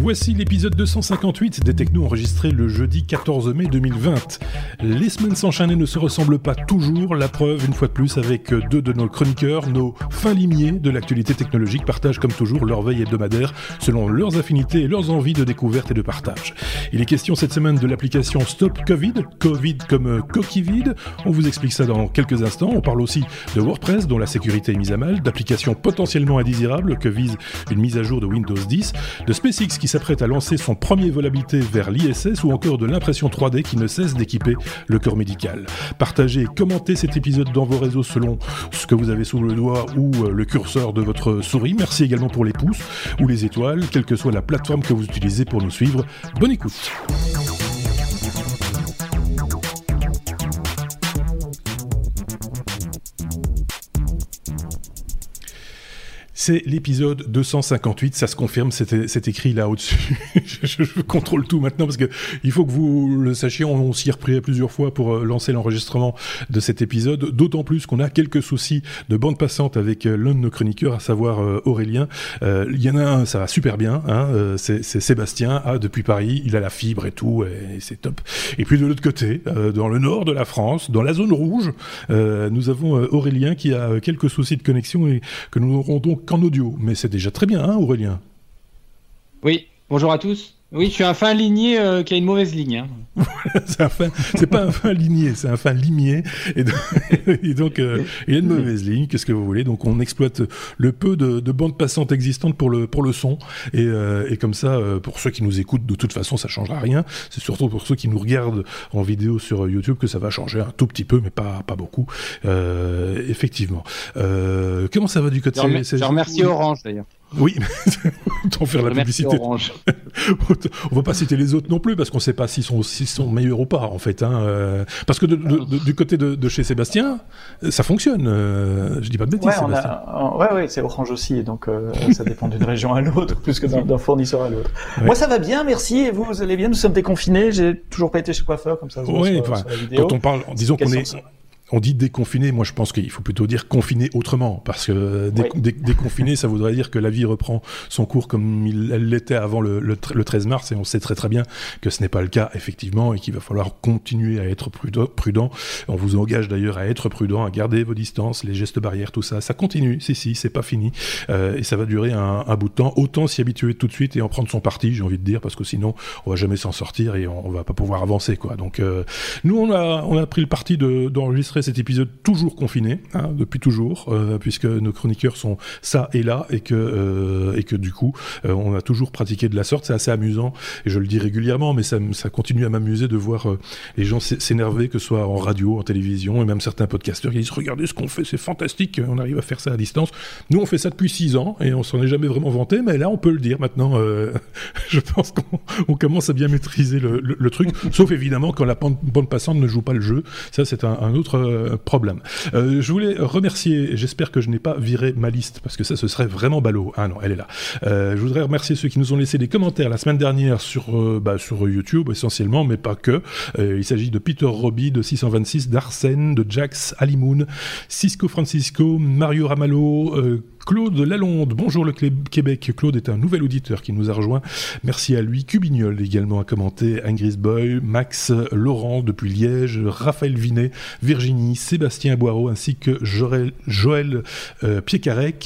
Voici l'épisode 258 des Technos enregistré le jeudi 14 mai 2020. Les semaines s'enchaînent et ne se ressemblent pas toujours. La preuve, une fois de plus, avec deux de nos chroniqueurs, nos fins limiers de l'actualité technologique, partagent comme toujours leur veille hebdomadaire selon leurs affinités et leurs envies de découverte et de partage. Il est question cette semaine de l'application Stop Covid, Covid comme coquille On vous explique ça dans quelques instants. On parle aussi de WordPress dont la sécurité est mise à mal, d'applications potentiellement indésirables que vise une mise à jour de Windows 10, de SpaceX qui s'apprête à lancer son premier vol habité vers l'ISS ou encore de l'impression 3D qui ne cesse d'équiper le corps médical. Partagez et commentez cet épisode dans vos réseaux selon ce que vous avez sous le doigt ou euh, le curseur de votre souris. Merci également pour les pouces ou les étoiles, quelle que soit la plateforme que vous utilisez pour nous suivre. Bonne écoute. C'est l'épisode 258, ça se confirme, c'est écrit là au-dessus. je, contrôle tout maintenant parce que il faut que vous le sachiez, on, s'y est repris plusieurs fois pour euh, lancer l'enregistrement de cet épisode, d'autant plus qu'on a quelques soucis de bande passante avec euh, l'un de nos chroniqueurs, à savoir euh, Aurélien. Il y en a un, ça va super bien, hein, c'est Sébastien, ah, depuis Paris, il a la fibre et tout, c'est top. Et puis de l'autre côté, dans le nord de la France, dans la zone rouge, nous avons Aurélien qui a quelques soucis de connexion et que nous aurons donc en audio, mais c'est déjà très bien, hein, Aurélien Oui, bonjour à tous. Oui, je suis un fin ligné euh, qui a une mauvaise ligne. Hein. c'est pas un fin ligné, c'est un fin limier. Et donc, euh, il a une mauvaise ligne, qu'est-ce que vous voulez Donc on exploite le peu de, de bandes passantes existantes pour le, pour le son. Et, euh, et comme ça, pour ceux qui nous écoutent, de toute façon, ça changera rien. C'est surtout pour ceux qui nous regardent en vidéo sur YouTube que ça va changer un tout petit peu, mais pas, pas beaucoup. effectivement. comment ça va du côté Je remercie Orange d'ailleurs. Oui, autant faire la publicité. on va pas citer les autres non plus parce qu'on ne sait pas s'ils sont, sont meilleurs ou pas en fait. Hein. Euh, parce que du côté de, chez Sébastien, ça fonctionne. Euh, je dis pas de bêtises. Ouais, Sébastien. ouais, ouais c'est Orange aussi, donc euh, ça dépend d'une région à l'autre plus que d'un fournisseur à l'autre. Moi, ça va bien, merci. Et vous, vous allez bien Nous sommes déconfinés. J'ai toujours pas été chez coiffeur comme ça. Oui, quand on parle, disons qu'on est on dit déconfiné, moi je pense qu'il faut plutôt dire confiné autrement, parce que déconfiné, ça voudrait dire que la vie reprend son cours comme elle l'était avant le, le, 13 mars, et on sait très très bien que ce n'est pas le cas, effectivement, et qu'il va falloir continuer à être prudent. On vous engage d'ailleurs à être prudent, à garder vos distances, les gestes barrières, tout ça. Ça continue, si, si, c'est pas fini, euh, et ça va durer un, un, bout de temps. Autant s'y habituer tout de suite et en prendre son parti, j'ai envie de dire, parce que sinon, on va jamais s'en sortir et on, va pas pouvoir avancer, quoi. Donc, euh, nous, on a, on a pris le parti d'enregistrer cet épisode toujours confiné, hein, depuis toujours, euh, puisque nos chroniqueurs sont ça et là, et que, euh, et que du coup, euh, on a toujours pratiqué de la sorte. C'est assez amusant, et je le dis régulièrement, mais ça, continue à m'amuser de voir les gens s'énerver, que ce soit en radio, en télévision, et même certains podcasteurs qui disent Regardez ce qu'on fait, c'est fantastique, on arrive à faire ça à distance. Nous, on fait ça depuis six ans, et on s'en est jamais vraiment vanté, mais là, on peut le dire maintenant. je pense qu'on commence à bien maîtriser le, le, truc, sauf évidemment quand la bande passante ne joue pas le jeu. Ça, c'est un, autre euh, problème. Euh, je voulais remercier, j'espère que je n'ai pas viré ma liste, parce que ça, ce serait vraiment ballot. Ah non, elle est là. Euh, je voudrais remercier ceux qui nous ont laissé des commentaires la semaine dernière sur, bah, sur YouTube essentiellement, mais pas que. il s'agit de Peter Robbie, de 626, d'Arsène, de Jax, Alimoun, Cisco Francisco, Mario Ramallo, Claude Lalonde, bonjour le Québec. Claude est un nouvel auditeur qui nous a rejoint. Merci à lui. Cubignol également a commenté. Ingrid Boy, Max Laurent depuis Liège, Raphaël Vinet, Virginie, Sébastien Boireau ainsi que Joël, Joël euh.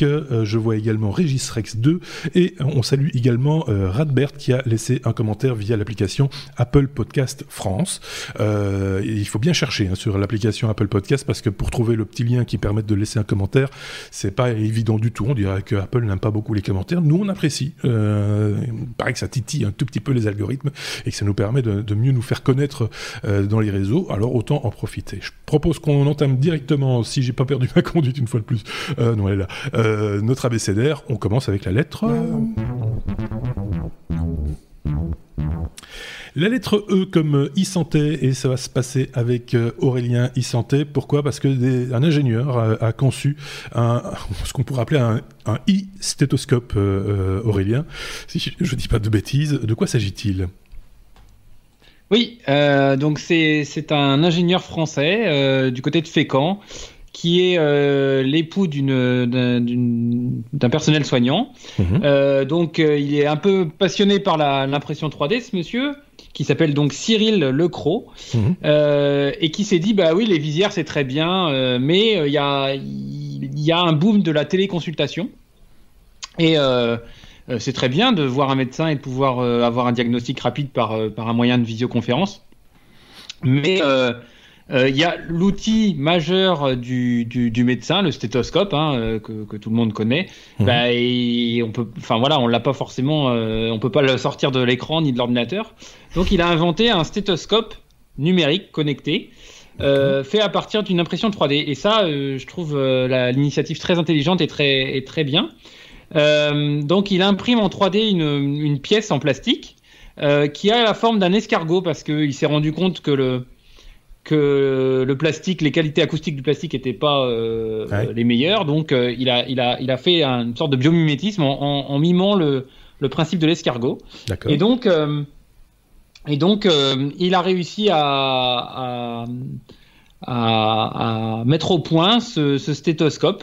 Euh, je vois également Régis Rex 2 et on salue également euh, Radbert qui a laissé un commentaire via l'application Apple Podcast France. il faut bien chercher hein, sur l'application Apple Podcast parce que pour trouver le petit lien qui permet de laisser un commentaire, c'est pas évident du tout. On dirait que Apple n'aime pas beaucoup les commentaires. Nous, on apprécie. Euh, il paraît que ça titille un tout petit peu les algorithmes et que ça nous permet de, mieux nous faire connaître euh, dans les réseaux. Alors autant en profiter. Je propose qu'on entame directement, si j'ai pas perdu ma conduite une fois de plus, euh, notre abécédaire. On commence avec la lettre. La lettre E comme e-santé, et ça va se passer avec euh, Aurélien e-santé. Pourquoi? Parce que un ingénieur a, conçu un, ce qu'on pourrait appeler un, e-stéthoscope, euh, euh, Aurélien. Si je ne dis pas de bêtises, de quoi s'agit-il? Oui, donc c'est un ingénieur français du côté de Fécamp qui est euh, l'époux d'un personnel soignant. Mhm. Euh, donc euh, il est un peu passionné par l'impression 3D, ce monsieur, qui s'appelle donc Cyril Lecroc, mhm. et qui s'est dit bah oui les visières c'est très bien, mais il y a y a un boom de la téléconsultation et c'est très bien de voir un médecin et de pouvoir avoir un diagnostic rapide par par un moyen de visioconférence, mais euh, il y a l'outil majeur euh, du, du, médecin, le stéthoscope, hein, euh, que, que, tout le monde connaît. Mhm. Bah, et on peut, enfin voilà, on l'a pas forcément, on peut pas le sortir de l'écran ni de l'ordinateur. Donc il a inventé un stéthoscope numérique connecté. fait à partir d'une impression 3D. Et ça, je trouve l'initiative très intelligente et très, et très bien. donc, il imprime en 3D une, une pièce en plastique qui a la forme d'un escargot parce qu'il s'est rendu compte que le, que le plastique, les qualités acoustiques du plastique n'étaient pas euh, les meilleures, donc euh, il, a, il, a, il a fait une sorte de biomimétisme en, en, mimant le, le, principe de l'escargot. Et donc, euh, et donc il a réussi à, à, à, mettre au point ce, ce stéthoscope.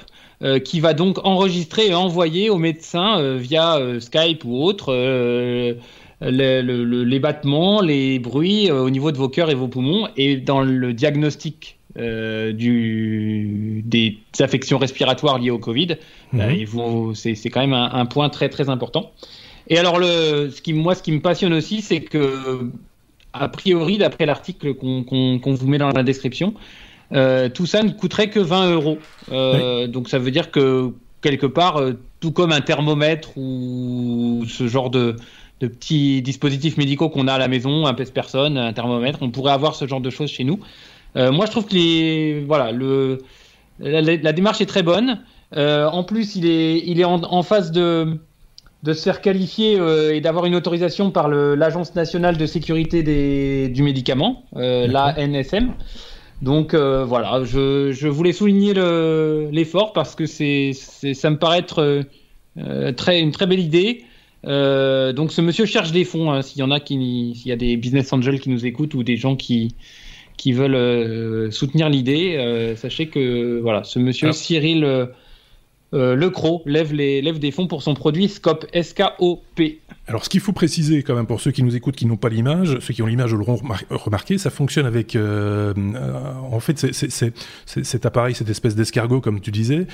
qui va donc enregistrer et envoyer au médecin via Skype ou autre les battements, les bruits euh, au niveau de vos cœurs et vos poumons. Et dans le diagnostic euh, du, des affections respiratoires liées au Covid, mhm. c'est quand même un, point très très important. Et alors, le, ce qui, moi, ce qui me passionne aussi, c'est que, a priori, d'après l'article qu'on vous met dans la description, euh, tout ça ne coûterait que 20 euros. Donc, ça veut dire que quelque part, tout comme un thermomètre ou ce genre de, de petits dispositifs médicaux qu'on a à la maison, un pèse-personne, un thermomètre. On pourrait avoir ce genre de choses chez nous. Euh, moi, je trouve que les, voilà, le, la, démarche est très bonne. Euh, en plus, il est, il est en, phase de, de se faire qualifier euh, et d'avoir une autorisation par l'Agence nationale de sécurité des, du médicament, la NSM. Donc voilà, je, je, voulais souligner l'effort parce que c'est, ça me paraît être très, une très belle idée. Euh, donc ce monsieur cherche des fonds. Hein, s'il y en a qui, s'il y a des business angels qui nous écoutent ou des gens qui qui veulent euh, soutenir l'idée, euh, sachez que voilà, ce monsieur Cyril Lecro lève les lève des fonds pour son produit Scope S-K-O-P. Alors ce qu'il faut préciser quand même pour ceux qui nous écoutent qui n'ont pas l'image, ceux qui ont l'image l'auront remarqué, ça fonctionne avec en fait c'est cet appareil, cette espèce d'escargot comme tu disais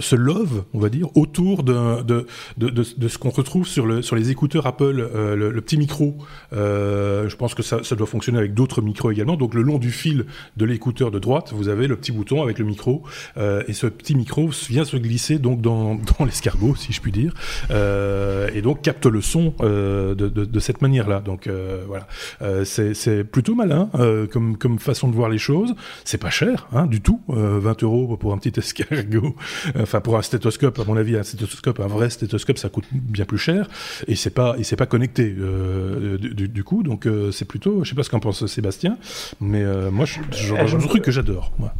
se love, on va dire, autour de, de, de, de, ce qu'on retrouve sur, le, sur les écouteurs Apple, euh, le, petit micro. Euh, je pense que ça, ça doit fonctionner avec d'autres micros également. Donc le long du fil de l'écouteur de droite, vous avez le petit bouton avec le micro, euh, et ce petit micro vient se glisser donc dans, dans l'escargot, si je puis dire, euh, et donc capte le son euh, de, de, cette manière-là. Donc euh, voilà, c'est plutôt malin comme, comme façon de voir les choses. C'est pas cher hein, du tout, 20 euros pour un petit escargot. Enfin, pour un stéthoscope, à mon avis, un stéthoscope, un vrai stéthoscope, ça coûte bien plus cher et c'est pas et c'est pas connecté euh, du, coup. Donc euh, c'est plutôt, je sais pas ce qu'en pense Sébastien, mais euh, moi, genre un truc que j'adore. Moi.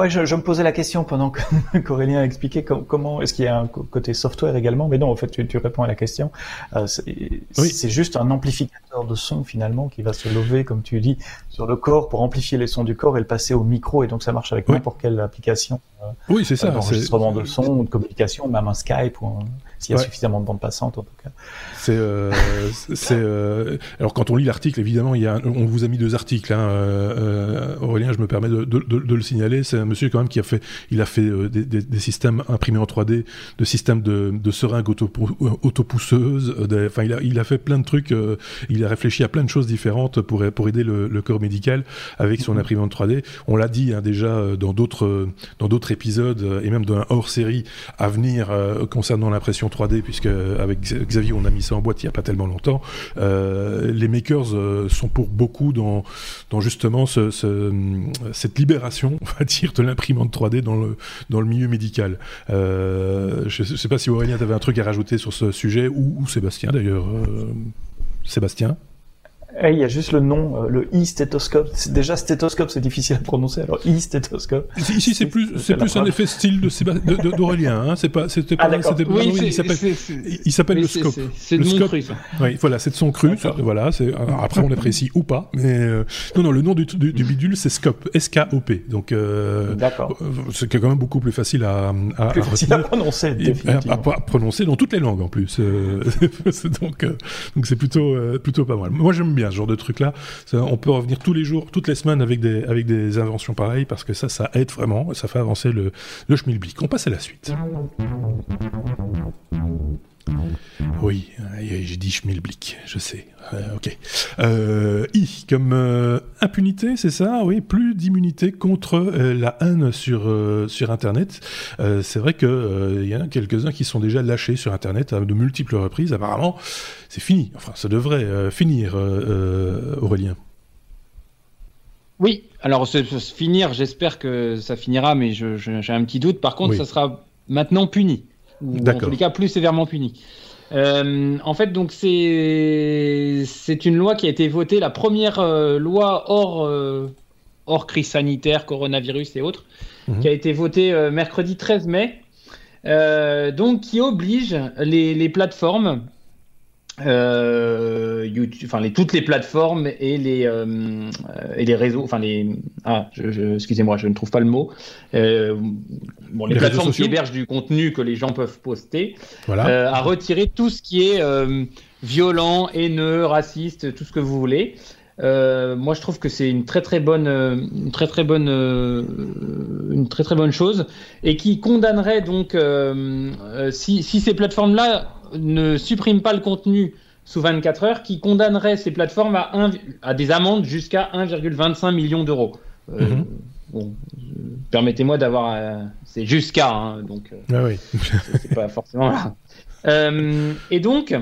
Ouais, je, je, me posais la question pendant qu'Aurélien expliquait comment est-ce qu'il y a un côté software également, mais non, en fait, tu, tu réponds à la question. Euh, c'est juste un amplificateur de son finalement qui va se lever, comme tu dis, sur le corps pour amplifier les sons du corps et le passer au micro, et donc ça marche avec n'importe quelle application. Euh, oui, c'est ça. Euh, d'enregistrement de son, de communication, même un Skype ou s'il y a suffisamment de bande passante en tout cas. C'est, euh, c'est. Euh, alors quand on lit l'article, évidemment, il y a, on vous a mis deux articles. Hein, euh, Aurélien, je me permets de, de, de, le signaler. C'est un monsieur quand même qui a fait, il a fait des, des, des, systèmes imprimés en 3D, de systèmes de, de seringues auto, autopousseuses. Enfin, il a, il a fait plein de trucs. il a réfléchi à plein de choses différentes pour pour aider le, le corps médical avec son imprimante 3D. On l'a dit hein, déjà dans d'autres dans d'autres épisodes et même dans un hors série à venir concernant l'impression 3D, puisque avec Xavier on a mis en boîte il n'y a pas tellement longtemps. Euh, les makers euh, sont pour beaucoup dans, dans justement ce, cette libération, on va dire, de l'imprimante 3D dans le, dans le milieu médical. Euh, je ne sais pas si Aurélien, avait un truc à rajouter sur ce sujet, ou, Sébastien d'ailleurs. Sébastien il y a juste le nom, euh, le e-stéthoscope. Déjà, stéthoscope, c'est difficile à prononcer, alors e-stéthoscope. Ici, c'est plus, c'est plus un effet style de d'Aurélien, hein. C'est pas, c'était pas, ah, c'était oui, il s'appelle, il s'appelle le scope. C'est de mon cru, ça. Oui, voilà, c'est de son cru. Voilà, c'est, après, on apprécie ou pas, mais, euh, non, non, le nom du, du, du bidule, c'est scope. S-K-O-P. Donc, euh, D'accord. C'est quand même beaucoup plus facile à, à, plus facile à prononcer, à, à, prononcer dans toutes les langues, en plus. donc, donc c'est plutôt, plutôt pas mal. Moi, j'aime bien ce genre de truc-là. On peut revenir tous les jours, toutes les semaines avec des, avec des inventions pareilles parce que ça, ça aide vraiment, ça fait avancer le, le schmilblick. On passe à la suite. Oui, j'ai dit schmilblick, je sais. Euh, ok. Euh, I, comme euh, impunité, c'est ça? Oui, plus d'immunité contre la haine sur, sur Internet. c'est vrai qu'il y en a quelques-uns qui sont déjà lâchés sur Internet à de multiples reprises. Apparemment, c'est fini. Enfin, ça devrait finir, Aurélien. Oui, alors finir, j'espère que ça finira, mais j'ai un petit doute. Par contre, ça sera maintenant puni. Ou en tous les cas, plus sévèrement puni. Euh, en fait, donc c'est c'est une loi qui a été votée, la première euh, loi hors euh, hors crise sanitaire, coronavirus et autres, mhm. qui a été votée mercredi 13 mai, donc qui oblige les, les plateformes euh, YouTube, enfin les, toutes les plateformes et les euh, et les réseaux, enfin les ah, je, excusez-moi, je ne trouve pas le mot. Euh, bon, les, plateformes qui hébergent du contenu que les gens peuvent poster, voilà. Euh, à retirer tout ce qui est euh, violent, haineux, raciste, tout ce que vous voulez. moi, je trouve que c'est une très très bonne, une très très bonne, une très très bonne chose et qui condamnerait donc si, si ces plateformes-là ne supprime pas le contenu sous 24 heures, qui condamnerait ces plateformes à, à des amendes jusqu'à 1,25 million d'euros. Euh, mhm. bon, permettez-moi d'avoir. Euh, c'est jusqu'à, hein, donc. Euh, ah oui. c'est pas forcément là. et donc,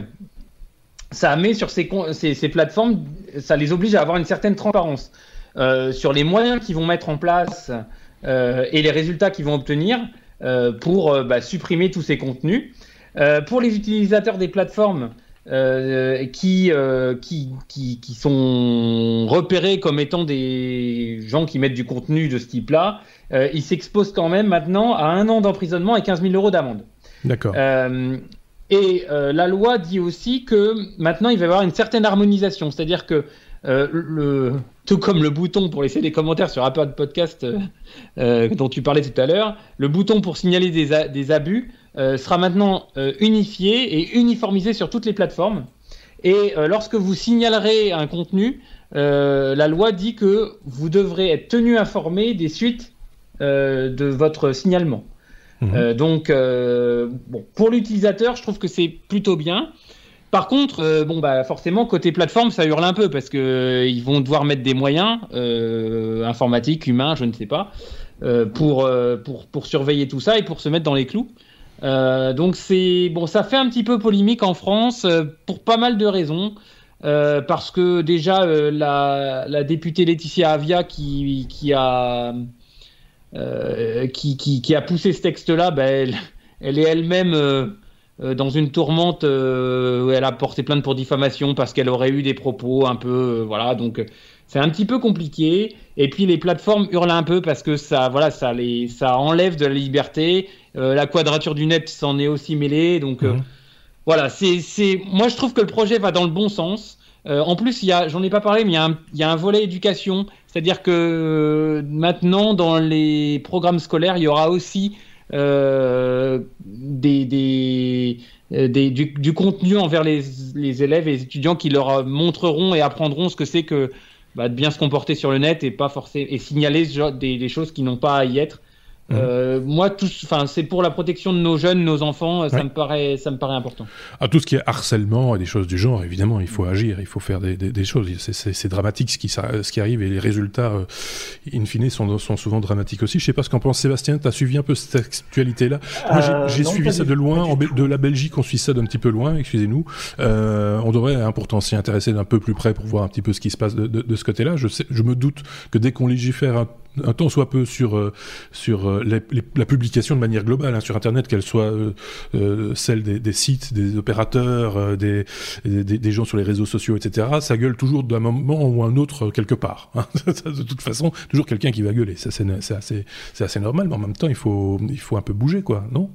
ça met sur ces, ces, ces, plateformes, ça les oblige à avoir une certaine transparence sur les moyens qu'ils vont mettre en place et les résultats qu'ils vont obtenir pour bah, supprimer tous ces contenus. Euh, pour les utilisateurs des plateformes euh, qui, euh, qui, qui, qui, sont repérés comme étant des gens qui mettent du contenu de ce type-là, ils s'exposent quand même maintenant à un an d'emprisonnement et 15 000 euros d'amende. D'accord. et la loi dit aussi que maintenant il va y avoir une certaine harmonisation, c'est-à-dire que le, tout comme le bouton pour laisser des commentaires sur Apple Podcast dont tu parlais tout à l'heure, le bouton pour signaler des, des abus sera maintenant euh, unifié et uniformisé sur toutes les plateformes. Et euh, lorsque vous signalerez un contenu, la loi dit que vous devrez être tenu informé des suites de votre signalement. Mhm. donc, bon, pour l'utilisateur, je trouve que c'est plutôt bien. Par contre, bon bah forcément côté plateforme, ça hurle un peu parce que ils vont devoir mettre des moyens informatiques, humains, je ne sais pas, pour, pour pour surveiller tout ça et pour se mettre dans les clous. Euh, donc c'est bon, ça fait un petit peu polémique en France euh, pour pas mal de raisons. Euh, parce que déjà la, députée Laetitia Avia qui, a qui, a poussé ce texte-là, ben, elle, elle, est elle-même dans une tourmente où elle a porté plainte pour diffamation parce qu'elle aurait eu des propos un peu voilà donc c'est un petit peu compliqué. Et puis les plateformes hurlent un peu parce que ça, voilà, ça, les, ça enlève de la liberté. Euh, la quadrature du net s'en est aussi mêlée. Donc euh, mhm. voilà, c'est, c'est, moi je trouve que le projet va dans le bon sens. Euh, en plus, il y a, j'en ai pas parlé, mais il y a un, il y a un volet éducation, c'est-à-dire que maintenant dans les programmes scolaires, il y aura aussi des, des, des du, du, contenu envers les, les, élèves et les étudiants qui leur montreront et apprendront ce que c'est que bah, de bien se comporter sur le net et pas forcer et signaler des, des choses qui n'ont pas à y être. Mmh. Euh, moi, tout, enfin, c'est pour la protection de nos jeunes, nos enfants. Ça me paraît, ça me paraît important. À tout ce qui est harcèlement et des choses du genre, évidemment, il faut agir, il faut faire des, des, des choses. C'est dramatique ce qui, ce qui arrive et les résultats, euh, in fine, sont, sont souvent dramatiques aussi. Je sais pas ce qu'en pense Sébastien. Tu as suivi un peu cette actualité-là? Moi, j'ai euh, suivi ça de loin. En, de la Belgique, on suit ça d'un petit peu loin. Excusez-nous. Euh, on devrait hein, pourtant s'y intéresser d'un peu plus près pour voir un petit peu ce qui se passe de, de, de ce côté-là. Je, sais, je me doute que dès qu'on légifère un temps soit peu sur sur la publication de manière globale hein, sur Internet, qu'elle soit celle des, sites, des opérateurs, des, des, gens sur les réseaux sociaux, etc. Ça gueule toujours d'un moment ou un autre quelque part. Hein. de toute façon, toujours quelqu'un qui va gueuler. Ça c'est assez c'est assez normal, mais en même temps il faut il faut un peu bouger quoi, non?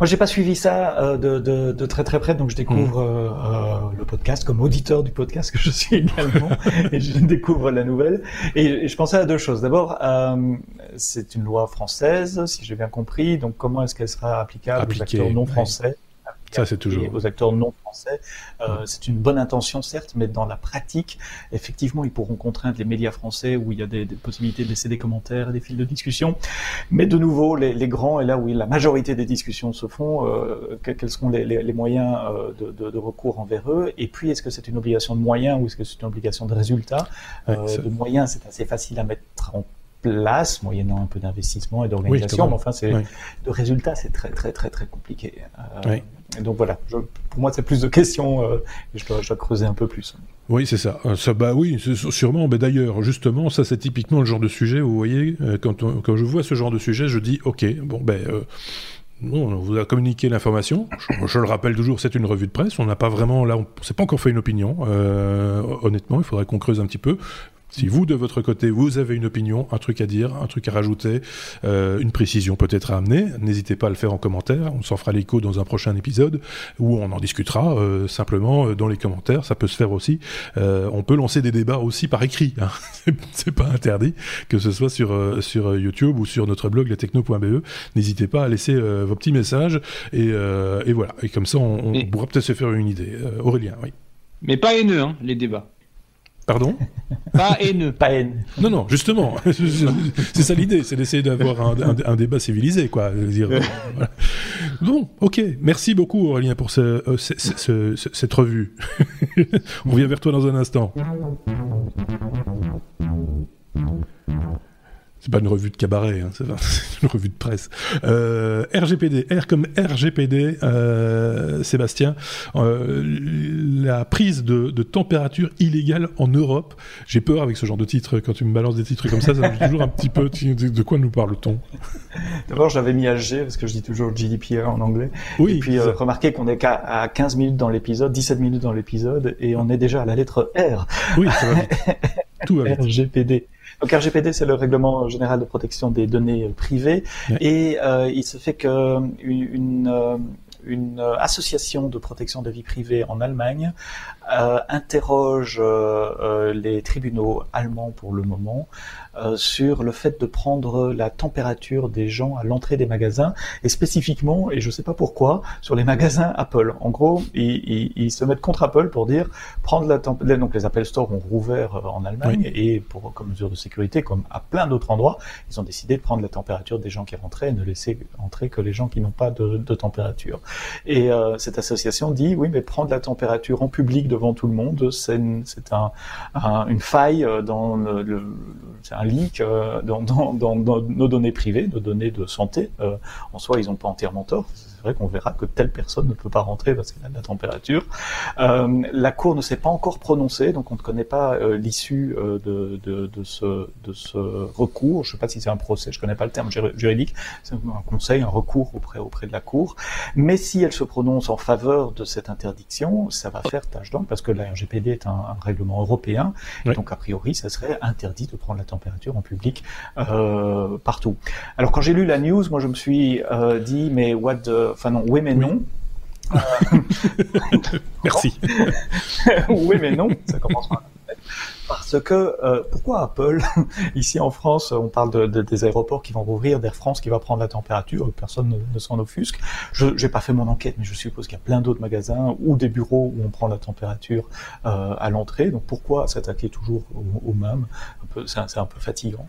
Moi, j'ai pas suivi ça euh, de, de, de, très très près, donc je découvre mm. euh, euh, le podcast comme auditeur du podcast que je suis également, et je découvre la nouvelle. Et, je pensais à deux choses. D'abord, euh, c'est une loi française, si j'ai bien compris. Donc, comment est-ce qu'elle sera applicable aux acteurs non français ça, c'est toujours. aux acteurs non français. Euh, C'est une bonne intention, certes, mais dans la pratique, effectivement, ils pourront contraindre les médias français où il y a des, des possibilités de laisser des commentaires et des fils de discussion. Mais de nouveau, les, les, grands, et là où la majorité des discussions se font, euh, quels seront les, les moyens euh, de, de, de, recours envers eux? Et puis, est-ce que c'est une obligation de moyens ou est-ce que c'est une obligation de résultat euh, De moyens, c'est assez facile à mettre en place, moyennant un peu d'investissement et d'organisation, mais enfin, c'est de résultats, c'est très très très très compliqué. Euh, donc voilà, pour moi, c'est plus de questions euh, et je dois, creuser un peu plus. Oui, c'est ça. Euh. Bah oui, sûrement. Mais d'ailleurs, justement, ça, c'est typiquement le genre de sujet. Vous voyez, euh, quand, quand je vois ce genre de sujet, je dis, ok, bon, ben. on vous a communiqué l'information. Je, le rappelle toujours, c'est une revue de presse. On n'a pas vraiment, là, on s'est pas encore fait une opinion. honnêtement, il faudrait qu'on creuse un petit peu. Si vous, de votre côté, vous avez une opinion, un truc à dire, un truc à rajouter, euh, une précision peut-être à amener, n'hésitez pas à le faire en commentaire. On s'en fera l'écho dans un prochain épisode où on en discutera euh, simplement euh, dans les commentaires. Ça peut se faire aussi. on peut lancer des débats aussi par écrit. Hein. C'est pas interdit, que ce soit sur sur YouTube ou sur notre blog lestechno.be. N'hésitez pas à laisser vos petits messages et, et, voilà. Et comme ça, on, on pourra peut-être se faire une idée. Aurélien, oui. Mais pas haineux, hein, les débats. Pardon Pas haineux. Pas haineux. Non, non, justement. c'est ça l'idée, c'est d'essayer d'avoir un, débat civilisé, quoi. Dire, Bon, ok. Merci beaucoup, Aurélien, pour ce, euh, cette revue. On revient vers toi dans un instant. C'est pas une revue de cabaret, hein, c'est une revue de presse. Euh, RGPD, R comme RGPD, euh, Sébastien, euh, la prise de, de, température illégale en Europe. J'ai peur avec ce genre de titre, quand tu me balances des titres comme ça, ça me dit toujours un petit peu de quoi nous parle-t-on? D'abord, j'avais mis HG, parce que je dis toujours GDPR en anglais. Oui. Et puis, remarquez qu'on est qu'à 15 minutes dans l'épisode, 17 minutes dans l'épisode, et on est déjà à la lettre R. Oui, ça va Tout va RGPD. Donc RGPD, c'est le règlement général de protection des données privées, et euh, il se fait que une, euh, une association de protection de vie privée en Allemagne euh, interroge euh, euh, les tribunaux allemands pour le moment euh, sur le fait de prendre la température des gens à l'entrée des magasins et spécifiquement, et je ne sais pas pourquoi, sur les magasins Apple. En gros, ils, ils, se mettent contre Apple pour dire prendre la température. Donc les Apple Store ont rouvert euh, en Allemagne et pour comme mesure de sécurité, comme à plein d'autres endroits, ils ont décidé de prendre la température des gens qui rentraient et ne laisser entrer que les gens qui n'ont pas de, de température. Et euh, cette association dit oui, mais prendre la température en public devant tout le monde, c'est un, un, une faille dans le, le, un leak euh, dans, dans, nos données privées, nos données de santé. Euh, en soi, ils n'ont pas entièrement tort c'est vrai qu'on verra que telle personne ne peut pas rentrer parce qu'elle a de la température. Euh, la Cour ne s'est pas encore prononcée, donc on ne connaît pas euh, l'issue euh, de, de, de, ce, de ce recours. Je ne sais pas si c'est un procès, je ne connais pas le terme juridique. C'est un conseil, un recours auprès, auprès de la Cour. Mais si elle se prononce en faveur de cette interdiction, ça va faire tâche d'encre parce que la RGPD est un, règlement européen. Donc a priori, ça serait interdit de prendre la température en public euh, partout. Alors quand j'ai lu la news, moi je me suis euh, dit mais what the Enfin non, oui mais non. Merci. oui mais non, ça commence par parce que euh, pourquoi Apple ici en France on parle de, de, des aéroports qui vont rouvrir d'Air France qui va prendre la température personne ne, s'en offusque. Je n'ai pas fait mon enquête mais je suppose qu'il y a plein d'autres magasins ou des bureaux où on prend la température euh, à l'entrée. Donc pourquoi s'attaquer toujours au, au même? C'est un, peu fatigant.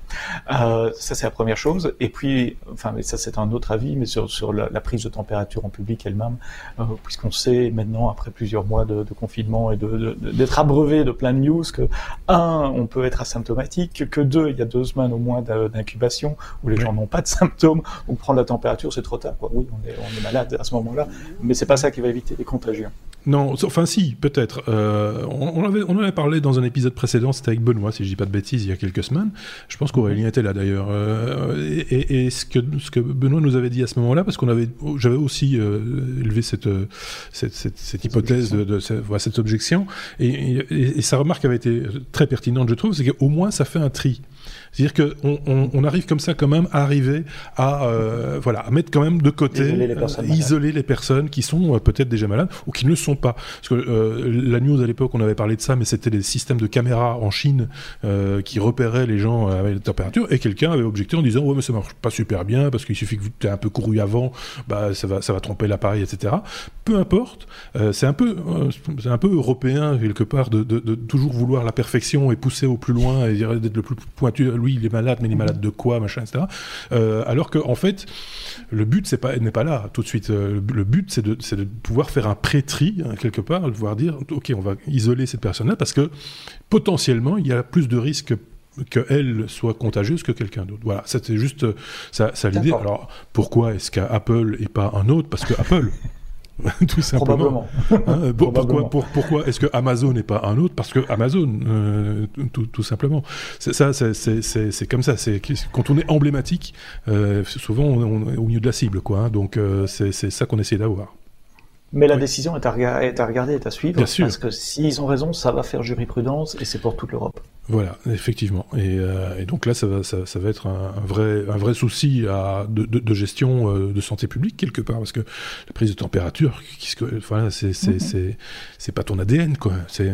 Euh, ça c'est la première chose. Et puis enfin mais ça c'est un autre avis mais sur, sur la, la, prise de température en public elle-même euh, puisqu'on sait maintenant après plusieurs mois de, de confinement et d'être abreuvé de plein de news que un, on peut être asymptomatique, que deux, il y a deux semaines au moins d'incubation où les gens n'ont pas de symptômes, donc prendre la température, c'est trop tard. Quoi. Oui, on est, on est malade à ce moment-là, mais c'est pas ça qui va éviter les contagions. Non, enfin si, peut-être. Euh, on, avait, on en avait parlé dans un épisode précédent, c'était avec Benoît, si je dis pas de bêtises, il y a quelques semaines. Je pense qu'Aurélien était là d'ailleurs. Euh, et, ce, que, ce que Benoît nous avait dit à ce moment-là, parce qu'on avait, j'avais aussi euh, élevé cette, cette, cette, hypothèse, de, de, cette objection, et, et, sa remarque avait été très pertinente, je trouve, c'est qu'au moins ça fait un tri. C'est-à-dire qu'on on, on, arrive comme ça quand même à arriver à, euh, voilà, à mettre quand même de côté, isoler les personnes, isoler les personnes qui sont euh, peut-être déjà malades ou qui ne le sont pas. Parce que euh, la news à l'époque, on avait parlé de ça, mais c'était des systèmes de caméras en Chine euh, qui repéraient les gens avec la température et quelqu'un avait objecté en disant ouais mais ça marche pas super bien parce qu'il suffit que tu aies un peu couru avant, bah ça va ça va tromper l'appareil etc. Peu importe, c'est un peu c'est un peu européen quelque part de, de, de, toujours vouloir la perfection et pousser au plus loin et d'être le plus pointu lui il est malade, mais il est malade de quoi, machin, etc. Euh, alors que en fait, le but c'est pas n'est pas là tout de suite. Euh, le but c'est de, de pouvoir faire un pré-tri hein, quelque part, de pouvoir dire ok on va isoler cette personne-là parce que potentiellement il y a plus de risques qu'elle soit contagieuse que quelqu'un d'autre. Voilà, c'était juste ça, ça l'idée. Alors pourquoi est-ce qu'Apple et pas un autre? Parce que Apple, tout simplement. Hein, pourquoi, pourquoi est-ce que Amazon n'est pas un autre? Parce que Amazon, euh, tout, simplement. Ça, c'est comme ça. C'est quand on est emblématique, euh, souvent on, est au milieu de la cible, quoi. Hein. donc euh, c'est ça qu'on essaie d'avoir. Mais la décision est à, est à, regarder, est à suivre, parce que s'ils ont raison, ça va faire jurisprudence et c'est pour toute l'Europe. Voilà, effectivement. Et, euh, et, donc là, ça va, ça, ça va être un, vrai, un vrai souci à, de, de, de, gestion euh, de santé publique quelque part, parce que la prise de température, enfin, c'est c'est pas ton ADN, quoi.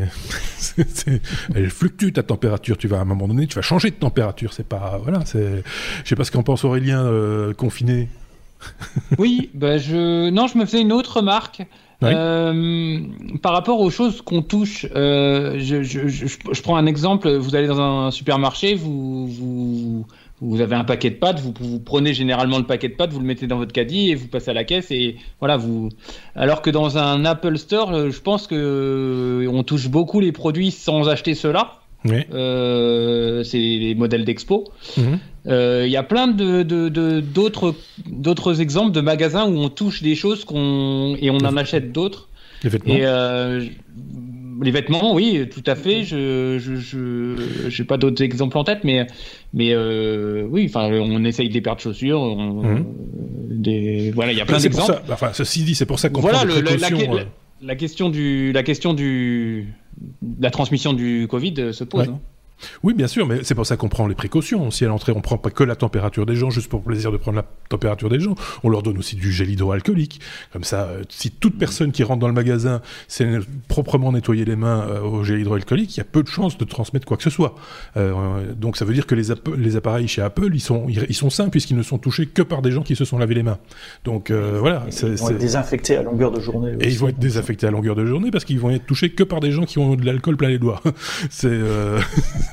Elle fluctue ta température. Tu vas à un moment donné, tu vas changer de température. C'est pas voilà. C'est je sais pas ce qu'en pense Aurélien euh, confiné oui, bah je non, je me faisais une autre remarque. Euh, par rapport aux choses qu'on touche, euh, je, je, je, prends un exemple. Vous allez dans un supermarché, vous, vous, vous avez un paquet de pâtes, vous, vous, prenez généralement le paquet de pâtes, vous le mettez dans votre caddie et vous passez à la caisse et voilà vous. Alors que dans un Apple Store, euh, je pense que on touche beaucoup les produits sans acheter cela. Oui. Euh, c'est les modèles d'expo. Mhm. Euh, il y a plein de, d'autres, d'autres exemples de magasins où on touche des choses qu'on, et on en achète d'autres. Les vêtements. Et, euh, les vêtements, oui, tout à fait. Je, je, j'ai pas d'autres exemples en tête, mais, mais oui, enfin, on essaye des paires de chaussures. Mhm. des, voilà, il y a plein d'exemples. Enfin, ceci dit, c'est pour ça qu'on voilà, prend des précautions. La, la, question du, la question du, la transmission du Covid euh, se pose. Hein. Oui, bien sûr, mais c'est pour ça qu'on prend les précautions. Si à l'entrée, on prend pas que la température des gens, juste pour le plaisir de prendre la température des gens, on leur donne aussi du gel hydroalcoolique. Comme ça, euh, si toute personne qui rentre dans le magasin s'est proprement nettoyer les mains euh, au gel hydroalcoolique, il y a peu de chances de transmettre quoi que ce soit. Euh, donc ça veut dire que les, les, appareils chez Apple, ils sont, ils, sont sains puisqu'ils ne sont touchés que par des gens qui se sont lavé les mains. Donc voilà. Ils vont être désinfectés à longueur de journée. Et ils vont être désinfectés à longueur de journée parce qu'ils vont être touchés que par des gens qui ont de l'alcool plein les doigts. c'est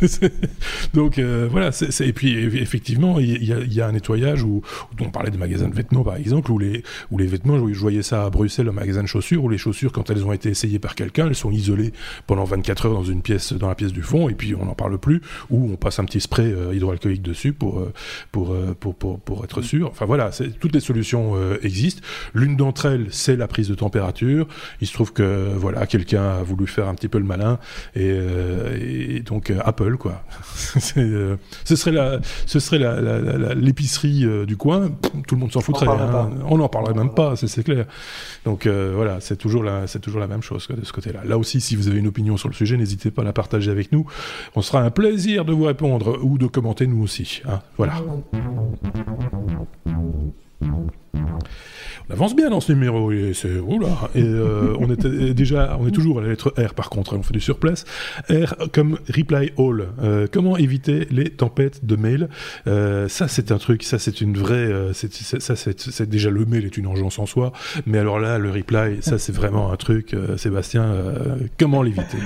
Donc euh, voilà, et puis effectivement, il y, a, un nettoyage où, on parlait des magasins de vêtements par exemple, où les, où les vêtements, je voyais ça à Bruxelles, un magasin de chaussures, où les chaussures, quand elles ont été essayées par quelqu'un, elles sont isolées pendant 24 heures dans une pièce, dans la pièce du fond, et puis on n'en parle plus, ou on passe un petit spray euh, hydroalcoolique dessus pour, euh, pour, pour, pour, être sûr. Enfin voilà, toutes les solutions existent. L'une d'entre elles, c'est la prise de température. Il se trouve que voilà, quelqu'un a voulu faire un petit peu le malin, et, et donc Apple, quoi. Euh, ce serait la, ce serait l'épicerie euh, du coin. Tout le monde s'en foutrait. Hein. On n'en parlerait même pas, c'est clair. Donc euh, voilà, c'est toujours la, c'est toujours la même chose de ce côté-là. Là aussi, si vous avez une opinion sur le sujet, n'hésitez pas à la partager avec nous. On sera un plaisir de vous répondre ou de commenter nous aussi. Hein. Voilà. On avance bien dans ce numéro. Et c'est oula. Et euh, on était déjà, on est toujours à la lettre R par contre. Hein, on fait du surplace. R comme reply all. Euh, comment éviter les tempêtes de mail? Euh, Ça c'est un truc. Ça c'est une vraie. c'est déjà le mail est une engeance en soi. Mais alors là le reply, ça c'est vraiment un truc. Sébastien, comment l'éviter?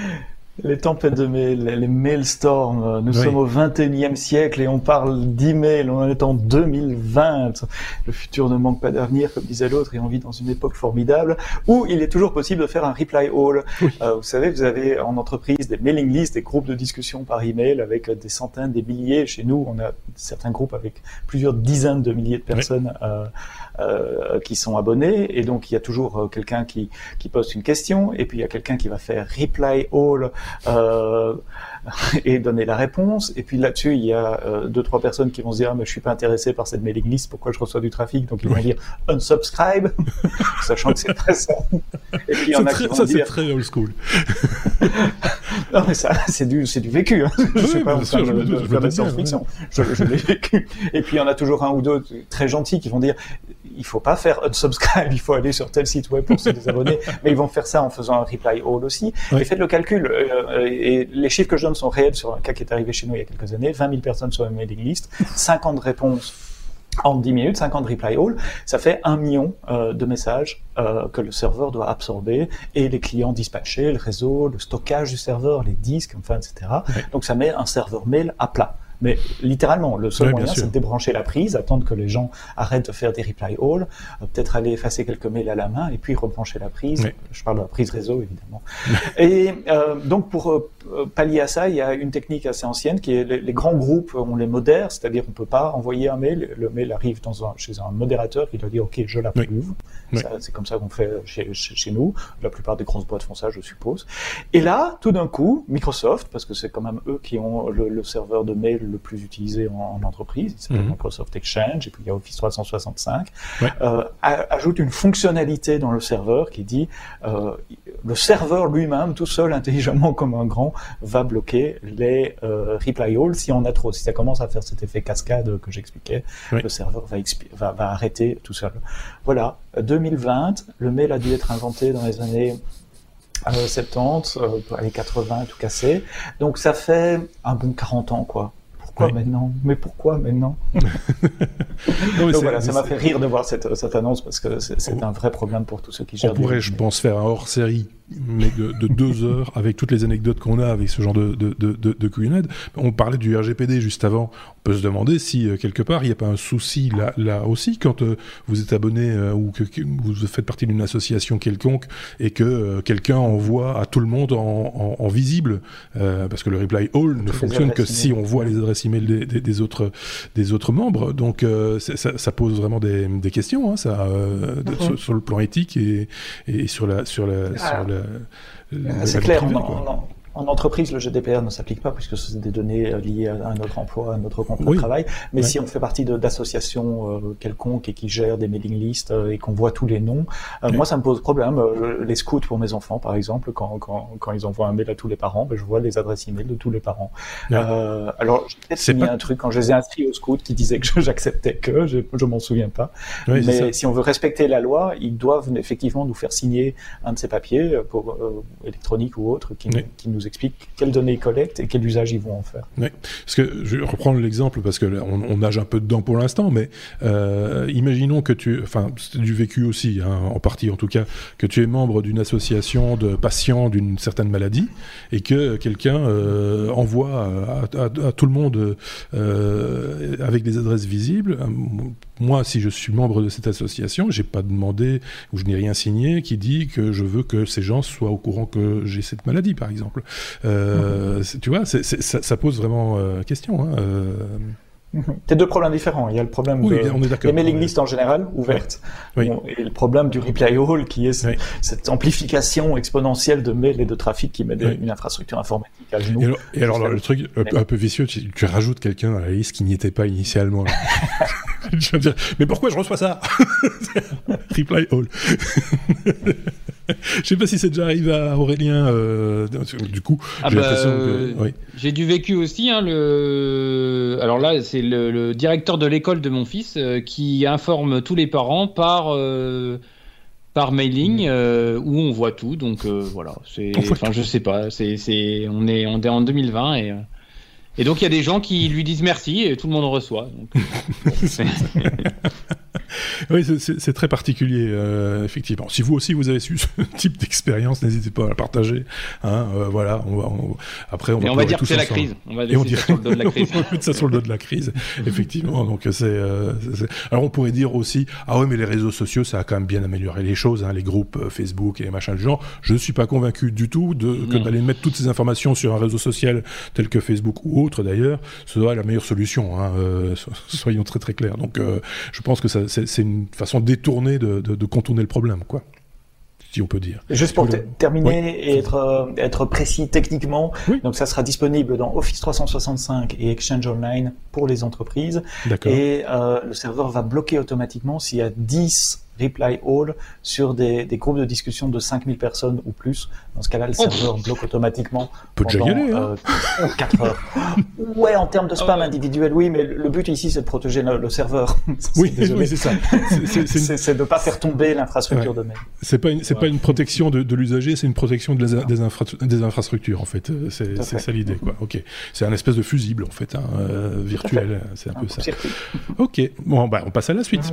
Les tempêtes de mail, les mailstorms. Nous sommes au 21e siècle et on parle d'email. On est en 2020. Le futur ne manque pas d'avenir, comme disait l'autre, et on vit dans une époque formidable où il est toujours possible de faire un reply all. Euh, vous savez, vous avez en entreprise des mailing lists, des groupes de discussion par email avec des centaines, des milliers. Chez nous, on a certains groupes avec plusieurs dizaines de milliers de personnes euh, euh, qui sont abonnés. Et donc, il y a toujours euh, quelqu'un qui, qui poste une question et puis il y a quelqu'un qui va faire reply all euh, et donner la réponse. Et puis là-dessus, il y a euh, deux trois personnes qui vont se dire ah, mais je suis pas intéressé par cette mailing list, pourquoi je reçois du trafic? Donc ils vont dire unsubscribe, sachant que c'est très ça. Et puis il y en a qui vont ça c'est très old school. non mais ça c'est du c'est du vécu. Hein. Je sais pas en train de, de, faire de science-fiction. Je, je l'ai vécu. Et puis il y en a toujours un ou deux très gentils qui vont dire il faut pas faire unsubscribe, il faut aller sur tel site web pour se désabonner, mais ils vont faire ça en faisant un reply all aussi. Et faites le calcul. Euh, et les chiffres que je donne sont réels sur un cas qui est arrivé chez nous il y a quelques années. 20 000 personnes sur une mailing list, 50 réponses en 10 minutes, 50 reply all, ça fait un million euh, de messages euh, que le serveur doit absorber et les clients dispatcher, le réseau, le stockage du serveur, les disques, enfin, etc. Donc ça met un serveur mail à plat. Mais littéralement, le seul moyen, c'est de débrancher la prise, attendre que les gens arrêtent de faire des reply all, euh, peut-être aller effacer quelques mails à la main et puis rebrancher la prise. Je parle de la prise réseau, évidemment. et euh, donc, pour euh, pallier à ça, il y a une technique assez ancienne qui est les, grands groupes, on les modère, c'est-à-dire on peut pas envoyer un mail, le mail arrive dans un, chez un modérateur qui doit dire OK, je l'approuve. C'est comme ça qu'on fait chez, chez, nous. La plupart des grosses boîtes font ça, je suppose. Et là, tout d'un coup, Microsoft, parce que c'est quand même eux qui ont le, le serveur de mail le plus utilisé en, entreprise, c'est mhm. Microsoft Exchange, et puis il y a Office 365, euh, ajoute une fonctionnalité dans le serveur qui dit euh, le serveur lui-même, tout seul, intelligemment comme un grand, va bloquer les euh, reply all si on a trop. Si ça commence à faire cet effet cascade que j'expliquais, le serveur va, va, va arrêter tout seul. Voilà, 2020, le mail a dû être inventé dans les années 70, euh, les 80, tout cassé. Donc ça fait un bon 40 ans, quoi pourquoi maintenant? Mais pourquoi maintenant? Voilà, ça m'a fait rire de voir cette, cette annonce parce que c'est un vrai problème pour tous ceux qui gèrent. On pourrait, je pense, faire un hors série mais de, deux heures avec toutes les anecdotes qu'on a avec ce genre de, de, de, de On parlait du RGPD juste avant. On peut se demander si euh, quelque part il n'y a pas un souci là, là aussi quand euh, vous êtes abonné euh, ou que, vous faites partie d'une association quelconque et que quelqu'un envoie à tout le monde en, en, visible parce que le reply all ne fonctionne que si on voit les adresses email des, des, des autres des autres membres. Donc ça, ça, pose vraiment des, des questions hein, ça sur, le plan éthique et, et sur la sur la, sur la c'est clair, en entreprise, le GDPR ne s'applique pas puisque ce sont des données euh, liées à notre emploi, à notre contrat de travail. Mais si on fait partie d'associations euh, quelconques et qui gèrent des mailing lists euh, et qu'on voit tous les noms, moi ça me pose problème. les scouts pour mes enfants, par exemple, quand, quand, quand ils envoient un mail à tous les parents, ben, je vois les adresses email de tous les parents. alors j'ai peut-être signé un truc quand je les ai inscrits au scout qui disait que j'acceptais que, je, je m'en souviens pas. Mais si on veut respecter la loi, ils doivent effectivement nous faire signer un de ces papiers pour électronique ou autre qui, qui nous explique quelles données ils collectent et quel usage ils vont en faire. Oui, parce que je vais reprendre l'exemple parce que on, nage un peu dedans pour l'instant, mais euh, imaginons que tu, enfin, du vécu aussi, hein, en partie en tout cas, que tu es membre d'une association de patients d'une certaine maladie et que quelqu'un euh, envoie à, à, tout le monde euh, avec des adresses visibles. Moi, si je suis membre de cette association, j'ai pas demandé ou je n'ai rien signé qui dit que je veux que ces gens soient au courant que j'ai cette maladie, par exemple. Euh, Tu vois, c ça, ça, pose vraiment euh, question. Hein, euh... C'est deux problèmes différents. Il y a le problème oui, des mailing lists en général, ouvertes, oui. et le problème du reply all, qui est cette amplification exponentielle de mails et de trafic qui met une infrastructure informatique à genoux. Et alors, le truc un peu vicieux, tu, tu rajoutes quelqu'un à la liste qui n'y était pas initialement. je veux dire, mais pourquoi je reçois ça? Reply all. je sais pas si c'est déjà arrivé à Aurélien. Euh, du coup, ah j'ai bah, oui. J'ai du vécu aussi. Hein, le... Alors là, c'est le, directeur de l'école de mon fils euh, qui informe tous les parents par euh, par mailing mmh. où on voit tout. Donc voilà. C'est. Enfin, je sais pas. C'est on est on est en 2020 et. Et donc il y a des gens qui lui disent merci et tout le monde reçoit. Donc, oui, c'est très particulier, euh, effectivement. Si vous aussi vous avez su ce type d'expérience, n'hésitez pas à la partager. Hein, euh, voilà, on va, après on va, on va dire que c'est la crise. On va dire ça sur le dos de la crise. on ça sur le dos de la crise, effectivement. Donc c'est, alors on pourrait dire aussi, ah ouais, mais les réseaux sociaux, ça a quand même bien amélioré les choses, hein, les groupes Facebook et les machins du genre. Je ne suis pas convaincu du tout de, que d'aller mettre toutes ces informations sur un réseau social tel que Facebook ou autre d'ailleurs, ce serait la meilleure solution. Hein, soyons très très clairs. Donc je pense que c'est une façon détournée de, de, contourner le problème, quoi. Si on peut dire. Juste pour terminer et être, euh, être précis techniquement, donc ça sera disponible dans Office 365 et Exchange Online pour les entreprises. Et euh, le serveur va bloquer automatiquement s'il y a 10 reply all sur des, des, groupes de discussion de 5000 personnes ou plus. Dans ce cas-là, le serveur bloque automatiquement Peut pendant y aller, hein. 4 euh, heures. ouais, en termes de spam individuel, oui, mais le but ici, c'est de protéger le, serveur. oui, oui c'est ça. C'est de ne pas faire tomber l'infrastructure de mail. C'est pas une, pas une protection de, de l'usager, c'est une protection de des, des, infrastructures, en fait. C'est ça l'idée, quoi. Ok. C'est un espèce de fusible, en fait, hein, euh, virtuel. C'est un, peu ça. Ok. Bon, bah, on passe à la suite.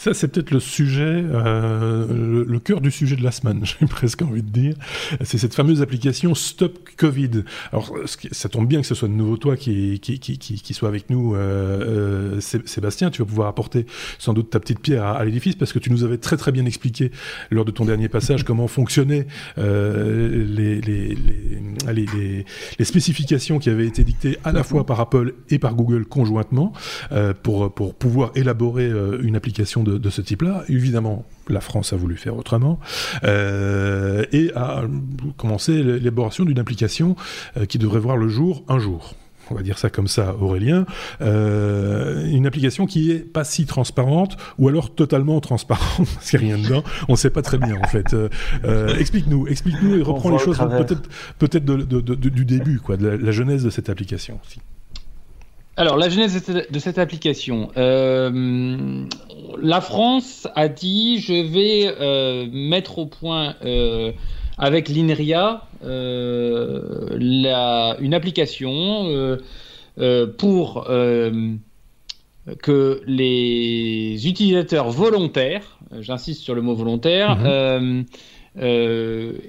Ça, c'est peut-être le sujet, euh, le, cœur du sujet de la semaine, j'ai presque envie de dire. C'est cette fameuse application Stop Covid. Alors, ça tombe bien que ce soit de nouveau toi qui, qui, qui, qui soit avec nous, euh, euh, Sébastien. Tu vas pouvoir apporter sans doute ta petite pierre à, l'édifice parce que tu nous avais très très bien expliqué lors de ton dernier passage comment fonctionnaient les, les, les, les, spécifications qui avaient été dictées à la fois par Apple et par Google conjointement pour, pour pouvoir élaborer une application de de, ce type-là. Évidemment, la France a voulu faire autrement euh, et a commencé l'élaboration d'une application euh, qui devrait voir le jour un jour on va dire ça comme ça, Aurélien, euh, une application qui est pas si transparente ou alors totalement transparente parce qu'il n'y a rien dedans. On ne sait pas très bien en fait. explique-nous, explique-nous et reprends les choses peut-être peut-être du début, quoi, de la, la genèse de cette application. Aussi. Alors, la genèse de cette application. Euh, la France a dit je vais euh, mettre au point euh, avec l'INRIA une application pour que les utilisateurs volontaires, j'insiste sur le mot volontaire, mhm.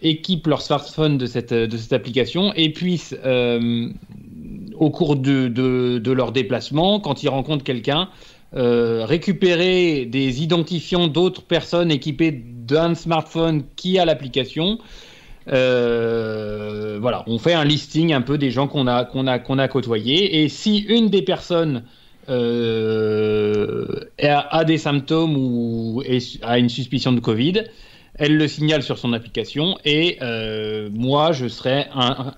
équipent leur smartphone de cette, de cette application et puissent au cours de, de, leur déplacement, quand ils rencontrent quelqu'un, euh, récupérer des identifiants d'autres personnes équipées d'un smartphone qui a l'application. Euh, voilà, on fait un listing un peu des gens qu'on a côtoyés. Et si une des personnes euh, a, des symptômes ou a une suspicion de Covid, elle le signale sur son application et euh, moi je serai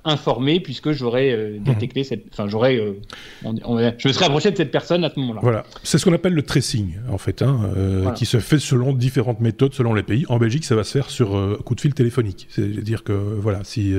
informé puisque j'aurais euh, mhm. détecté cette, enfin j'aurais, euh, je me serais approché de cette personne à ce moment-là. Voilà, c'est ce qu'on appelle le tracing en fait, hein, qui se fait selon différentes méthodes selon les pays. En Belgique, ça va se faire sur coup de fil téléphonique, c'est-à-dire que voilà, si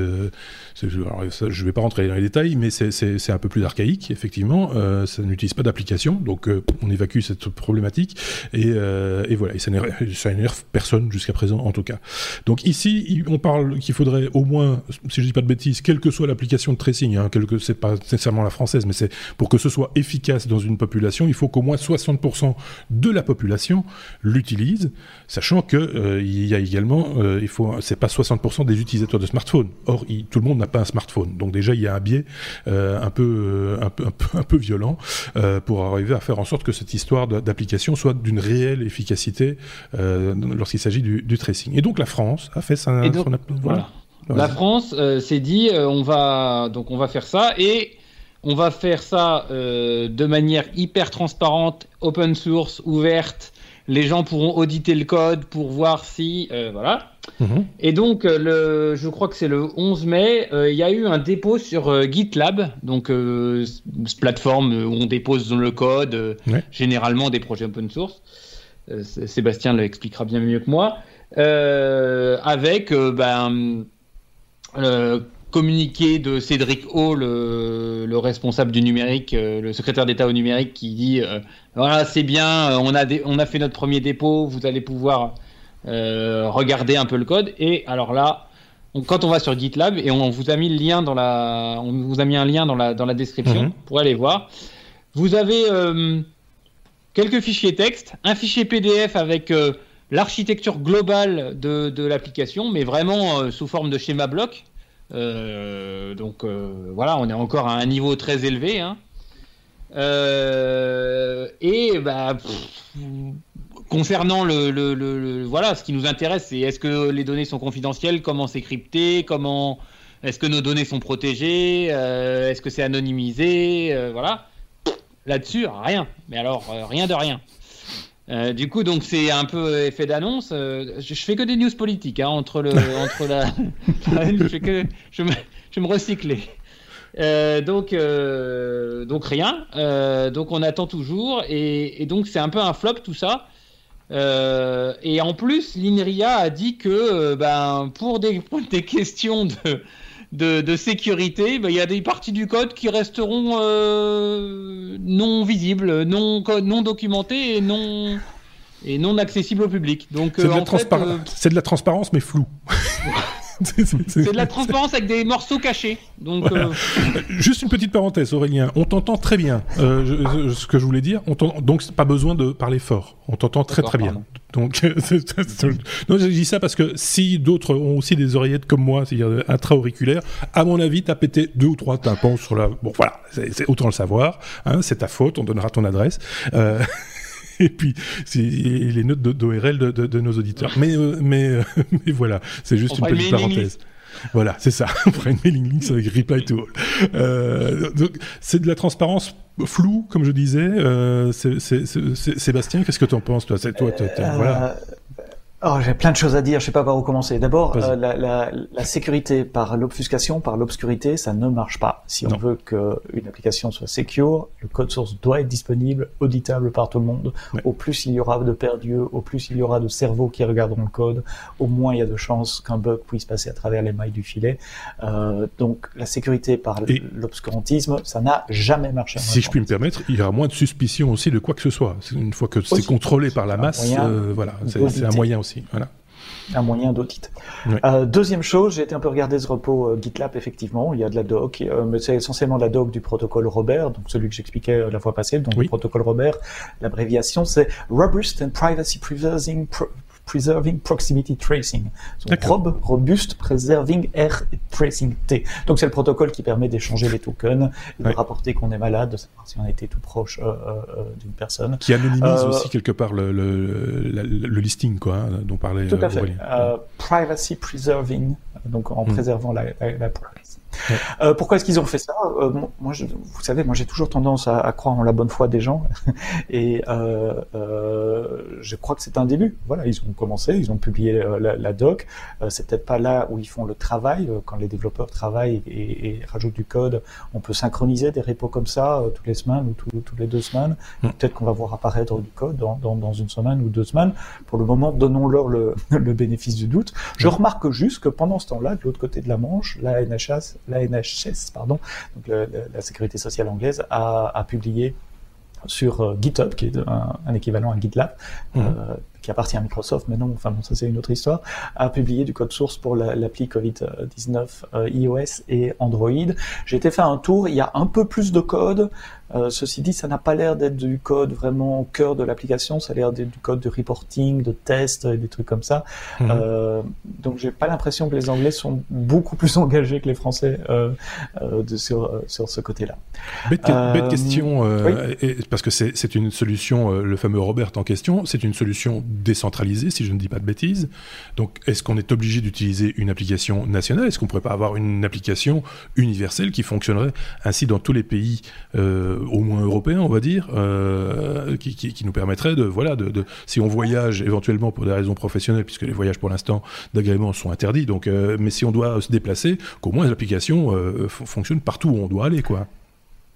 je ne vais pas rentrer dans les détails, mais c'est un peu plus archaïque, effectivement. Euh, ça n'utilise pas d'application, donc euh, on évacue cette problématique. Et, euh, voilà, et ça n'énerve personne jusqu'à présent, en tout cas. Donc ici, on parle qu'il faudrait au moins, si je dis pas de bêtises, quelle que soit l'application de tracing, hein, quelque, c'est pas nécessairement la française, mais c'est pour que ce soit efficace dans une population, il faut qu'au moins 60% de la population l'utilise, sachant que il y a également, il faut, c'est pas 60% des utilisateurs de smartphones. Or, tout le monde pas un smartphone. Donc déjà, il y a un biais euh, un, peu, euh, un, peu, un, peu, violent euh, pour arriver à faire en sorte que cette histoire d'application soit d'une réelle efficacité lorsqu'il s'agit du, tracing. Et donc la France a fait ça. voilà. La France s'est dit, on va donc on va faire ça et on va faire ça de manière hyper transparente, open source, ouverte les gens pourront auditer le code pour voir si euh, voilà. Mhm. Et donc euh, le, je crois que c'est le 11 mai, euh, il y a eu un dépôt sur GitLab, donc cette plateforme où on dépose le code, généralement des projets open source. Sébastien l'expliquera bien mieux que moi. avec ben communiqué de Cédric Hall, le, responsable du numérique, euh, le secrétaire d'État au numérique, qui dit euh, voilà c'est bien, euh, on a on a fait notre premier dépôt, vous allez pouvoir regarder un peu le code. Et alors là, quand on va sur GitLab et on vous a mis le lien dans la, on vous a mis un lien dans la dans la description mhm. pour aller voir. vous avez quelques fichiers texte, un fichier PDF avec l'architecture globale de, de l'application, mais vraiment sous forme de schéma bloc. Donc voilà, on est encore à un niveau très élevé. Hein. et bah, concernant le, voilà, ce qui nous intéresse, c'est est-ce que les données sont confidentielles, comment c'est crypté, comment est-ce que nos données sont protégées, euh, est-ce que c'est anonymisé, euh, voilà. Là-dessus, rien. Mais alors, euh, rien de rien. Du coup, donc c'est un peu effet d'annonce. Je, fais que des news politiques hein, entre le, entre la. je, fais que, je, me, je me recycler. donc, donc rien. donc on attend toujours et, et donc c'est un peu un flop tout ça. Euh, et en plus, l'INRIA a dit que euh, ben, pour des, des questions de, de, sécurité, ben, il y a des parties du code qui resteront euh, non visibles, non, non documentées et non, et non accessibles au public. Donc, c'est de, de, la transparence mais flou. c'est de la transparence avec des morceaux cachés. Donc, euh, Juste une petite parenthèse, Aurélien. On t'entend très bien. Euh, ce que je voulais dire, on donc pas besoin de parler fort. On t'entend très très bien. Donc, non, je dis ça parce que si d'autres ont aussi des oreillettes comme moi, c'est-à-dire intra-auriculaires, à mon avis, t'as pété deux ou trois tympans sur la. Bon, voilà, c'est autant le savoir. Hein, c'est ta faute. On donnera ton adresse. Euh... et puis les notes d'ORL de, de, de, nos auditeurs. Mais, euh, mais, euh, mais voilà, c'est juste une petite parenthèse. Voilà, c'est ça. On fera une mailing list avec reply to all. Euh, c'est de la transparence floue, comme je disais. Euh, Sébastien, qu'est-ce que tu en penses, toi, toi, toi, voilà. Oh, j'ai plein de choses à dire, je sais pas par où commencer. D'abord, euh, la, la, la, sécurité par l'obfuscation, par l'obscurité, ça ne marche pas. Si on veut qu'une application soit secure, le code source doit être disponible, auditable par tout le monde. Au plus il y aura de perdus, au plus il y aura de cerveaux qui regarderont le code, au moins il y a de chances qu'un bug puisse passer à travers les mailles du filet. Euh, donc la sécurité par l'obscurantisme, ça n'a jamais marché. Si je puis me permettre, il y aura moins de suspicion aussi de quoi que ce soit. Une fois que c'est contrôlé par la masse, euh, voilà, c'est un moyen aussi. Un moyen d'audit. Euh, deuxième chose, j'ai été un peu regarder ce repos euh, GitLab, effectivement. Il y a de la doc, euh, mais c'est essentiellement de la doc du protocole Robert, donc celui que j'expliquais la fois passée. Donc le protocole Robert, l'abréviation c'est Robust and Privacy Preserving Preserving Proximity Tracing. Donc, probe, robuste, preserving R tracing T. Donc c'est le protocole qui permet d'échanger les tokens, de rapporter qu'on est malade, de savoir si on a été tout proche euh, euh, euh d'une personne. Qui anonymise aussi quelque part le, le, le, listing, quoi, hein, dont parlait Tout à fait. privacy preserving, donc en hmm. préservant la, la, la Euh, pourquoi est-ce qu'ils ont fait ça? Euh, Moi, je, vous savez, moi j'ai toujours tendance à, à, croire en la bonne foi des gens, et euh, euh, je crois que c'est un début. Voilà, ils ont commencé, ils ont publié euh, la, la doc. Euh, c'est peut-être pas là où ils font le travail. Quand les développeurs travaillent et, et, rajoutent du code, on peut synchroniser des repos comme ça toutes les semaines ou toutes les deux semaines. Mm. Peut-être qu'on va voir apparaître du code dans, dans, dans, une semaine ou deux semaines. Pour le moment, donnons-leur le, le bénéfice du doute. Je mm. remarque juste que pendant ce temps-là, de l'autre côté de la Manche, la NHS la NHS, pardon, donc la sécurité sociale anglaise, a, a publié sur euh, GitHub, qui est un, équivalent à GitLab, mmh. euh, qui appartient à Microsoft, mais non, enfin bon, ça c'est une autre histoire, a publié du code source pour l'appli Covid-19 euh, iOS et Android. J'ai été faire un tour, il y a un peu plus de code, euh, ceci dit, ça n'a pas l'air d'être du code vraiment au cœur de l'application, ça a l'air d'être du code de reporting, de test, et des trucs comme ça. Mhm. Euh, donc j'ai pas l'impression que les Anglais sont beaucoup plus engagés que les Français euh, euh de, sur, sur ce côté-là. Bête, bête question, parce que c'est une solution, le fameux Robert en question, c'est une solution décentralisée, si je ne dis pas de bêtises. Donc est-ce qu'on est obligé d'utiliser une application nationale? Est-ce qu'on pourrait pas avoir une application universelle qui fonctionnerait ainsi dans tous les pays au moins européen, on va dire, euh, qui, qui, nous permettrait de, voilà, si on voyage éventuellement pour des raisons professionnelles, puisque les voyages pour l'instant d'agrément sont interdits, donc, euh, mais si on doit se déplacer, qu'au moins l'application euh, fonctionne partout où on doit aller, quoi.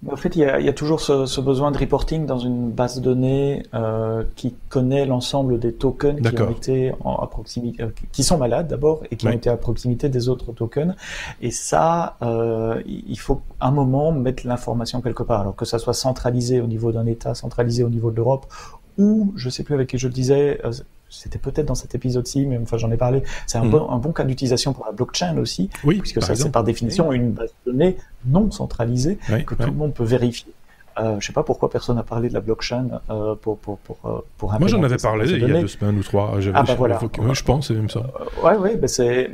En fait, il y a, il y a toujours ce, ce, besoin de reporting dans une base de données euh, qui connaît l'ensemble des tokens qui ont été en, à proximité, euh, qui sont malades d'abord et qui ont été à proximité des autres tokens. Et ça, euh, il faut un moment mettre l'information quelque part, alors que ça soit centralisé au niveau d'un État, centralisé au niveau de l'Europe, ou je sais plus avec qui je le disais, euh, c'était peut-être dans cet épisode-ci, mais enfin j'en ai parlé. C'est un, hmm. bon, un bon cas d'utilisation pour la blockchain aussi, oui, puisque ça c'est par définition une base de données non centralisée que tout le monde peut vérifier. Euh, je sais pas pourquoi personne n'a parlé de la blockchain euh, pour pour pour pour. Moi, j'en avais parlé il y a deux semaines ou trois. Ah bah voilà. je pense, c'est même ça. ouais, ouais, ben c'est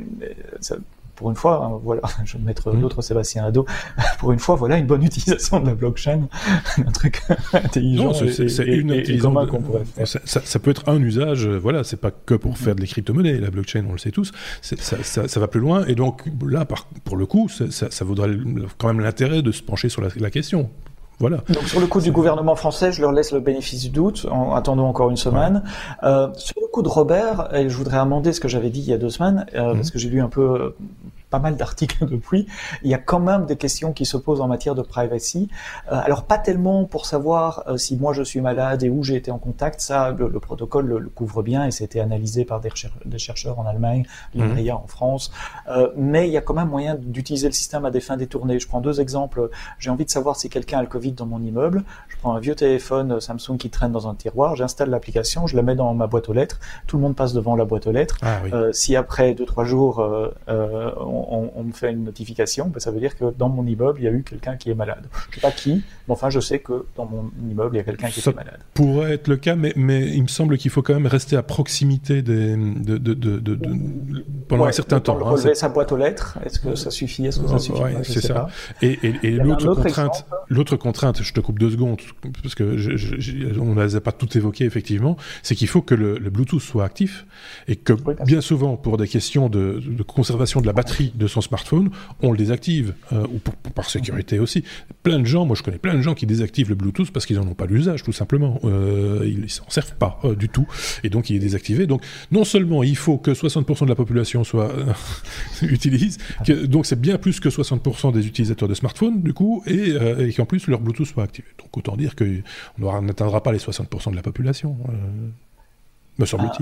pour une fois, hein, voilà, je vais mettre mmh. l'autre Sébastien Ado, pour une fois, voilà une bonne utilisation de la blockchain, un truc intelligent. c'est une utilisation qu'on pourrait faire. Ça, peut être un usage, euh, voilà, c'est pas que pour faire des crypto-monnaies, la blockchain, on le sait tous, ça, ça, va plus loin, et donc là, par, pour le coup, ça, vaudrait quand même l'intérêt de se pencher sur la question. Voilà. Donc sur le coup du gouvernement français, je leur laisse le bénéfice du doute en attendant encore une semaine. Euh, sur le coup de Robert, et je voudrais amender ce que j'avais dit il y a deux semaines, euh, mmh. parce que j'ai lu un peu pas mal d'articles depuis, il y a quand même des questions qui se posent en matière de privacy. Euh, alors pas tellement pour savoir euh, si moi je suis malade et où j'ai été en contact, ça le, protocole le, couvre bien et c'était analysé par des, des, chercheurs en Allemagne, l'INRIA mmh. en France, euh, mais il y a quand même moyen d'utiliser le système à des fins détournées. Je prends deux exemples. J'ai envie de savoir si quelqu'un a le Covid dans mon immeuble. Je prends un vieux téléphone Samsung qui traîne dans un tiroir, j'installe l'application, je la mets dans ma boîte aux lettres, tout le monde passe devant la boîte aux lettres. Ah si après deux trois jours on, me fait une notification, ben, ça veut dire que dans mon immeuble, il y a eu quelqu'un qui est malade. Je ne sais pas qui, mais enfin, je sais que dans mon immeuble, il y a quelqu'un qui est malade. pourrait être le cas, mais, mais il me semble qu'il faut quand même rester à proximité des, de, de, de, pendant un certain temps. Hein, relever sa boîte aux lettres, est-ce que ça suffit Est-ce que ça suffit C'est ça. Et, et, l'autre contrainte, l'autre contrainte, je te coupe deux secondes, parce que je, on ne les a pas toutes évoquées, effectivement, c'est qu'il faut que le, Bluetooth soit actif et que bien souvent, pour des questions de, de conservation de la batterie de son smartphone, on le désactive, euh, ou par sécurité aussi. Plein de gens, moi je connais plein de gens qui désactivent le Bluetooth parce qu'ils n'en ont pas l'usage, tout simplement. Euh, ils s'en servent pas euh, du tout, et donc il est désactivé. Donc non seulement il faut que 60% de la population soit utilise, donc c'est bien plus que 60% des utilisateurs de smartphones du coup, et qu'en plus leur Bluetooth soit activé. Donc autant dire qu'on n'atteindra pas les 60% de la population.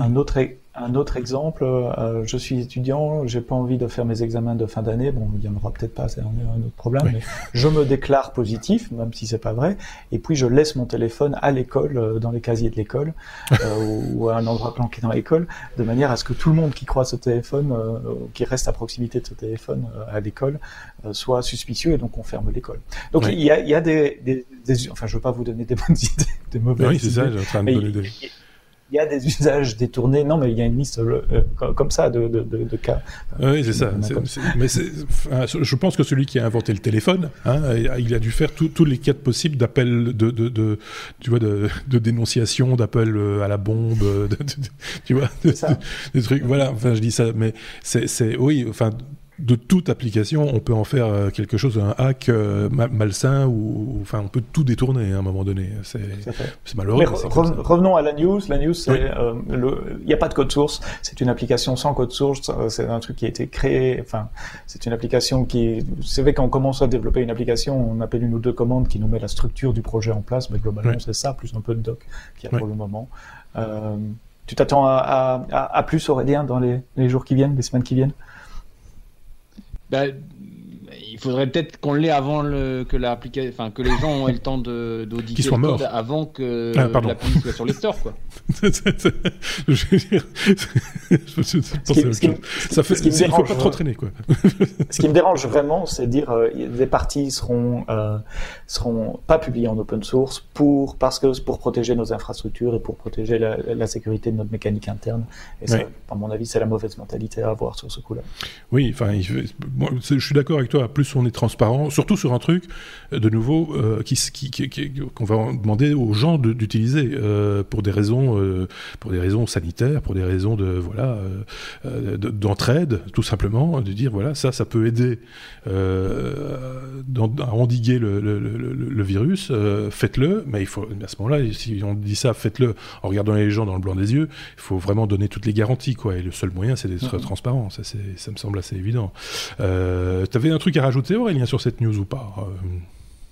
Un autre, un autre exemple, euh, je suis étudiant, j'ai pas envie de faire mes examens de fin d'année, bon, il y en aura peut-être pas, c'est un, autre problème, mais je me déclare positif, même si c'est pas vrai, et puis je laisse mon téléphone à l'école, euh, dans les casiers de l'école, euh, ou à un endroit planqué dans l'école, de manière à ce que tout le monde qui croise ce téléphone, qui reste à proximité de ce téléphone à l'école, soit suspicieux, et donc on ferme l'école. Donc il y a, y a des, des, des, enfin je veux pas vous donner des bonnes idées, des mauvaises oui, c'est ça, j'ai en train de donner des il y a des usages détournés. Non, mais il y a une liste euh, comme ça de, de, de, cas. Oui, c'est ça. mais je pense que celui qui a inventé le téléphone, hein, il a dû faire tous les cas possibles d'appel de, de, tu vois, de, dénonciation, d'appel euh, à la bombe, tu vois, des trucs. Voilà. Enfin, je dis ça, mais c'est, oui, enfin de toute application, on peut en faire euh, quelque chose, un hack euh, malsain, ou enfin, on peut tout détourner hein, à un moment donné. C'est malheureux. revenons à la news. La news, c'est euh, il n'y a pas de code source. C'est une application sans code source. C'est un truc qui a été créé. Enfin, c'est une application qui. Vous savez, quand on commence à développer une application, on appelle une ou deux commandes qui nous met la structure du projet en place. Mais globalement, c'est ça, plus un peu de doc qu'il y a pour le moment. tu t'attends à, à, à, plus, Aurélien, dans les, les jours qui viennent, les semaines qui viennent? Bah, il faudrait peut-être qu'on l'ait avant le, que l'application, enfin que les gens aient le temps de d'auditer le code avant que ah, l'appli soit sur les stores, quoi. je veux dire, ça fait, il faut pas trop traîner, quoi. ce qui me dérange vraiment, c'est dire euh, des parties seront euh, seront pas publiées en open source pour parce que pour protéger nos infrastructures et pour protéger la, sécurité de notre mécanique interne. Et ça, à mon avis, c'est la mauvaise mentalité à avoir sur ce coup-là. Oui, enfin, je suis d'accord avec toi. Plus on est transparent, surtout sur un truc, euh, de nouveau, euh, qui, qu'on va demander aux gens d'utiliser euh, pour des raisons, pour des raisons sanitaires, pour des raisons de voilà, d'entraide, tout simplement, de dire voilà, ça, ça peut aider à endiguer le, virus, faites-le, mais il faut à ce moment-là, si on dit ça, faites-le en regardant les gens dans le blanc des yeux, il faut vraiment donner toutes les garanties, quoi. Et le seul moyen, c'est d'être transparent. Ça, ça me semble assez évident. Euh, tu avais un truc à rajouter, Aurélien, sur cette news ou pas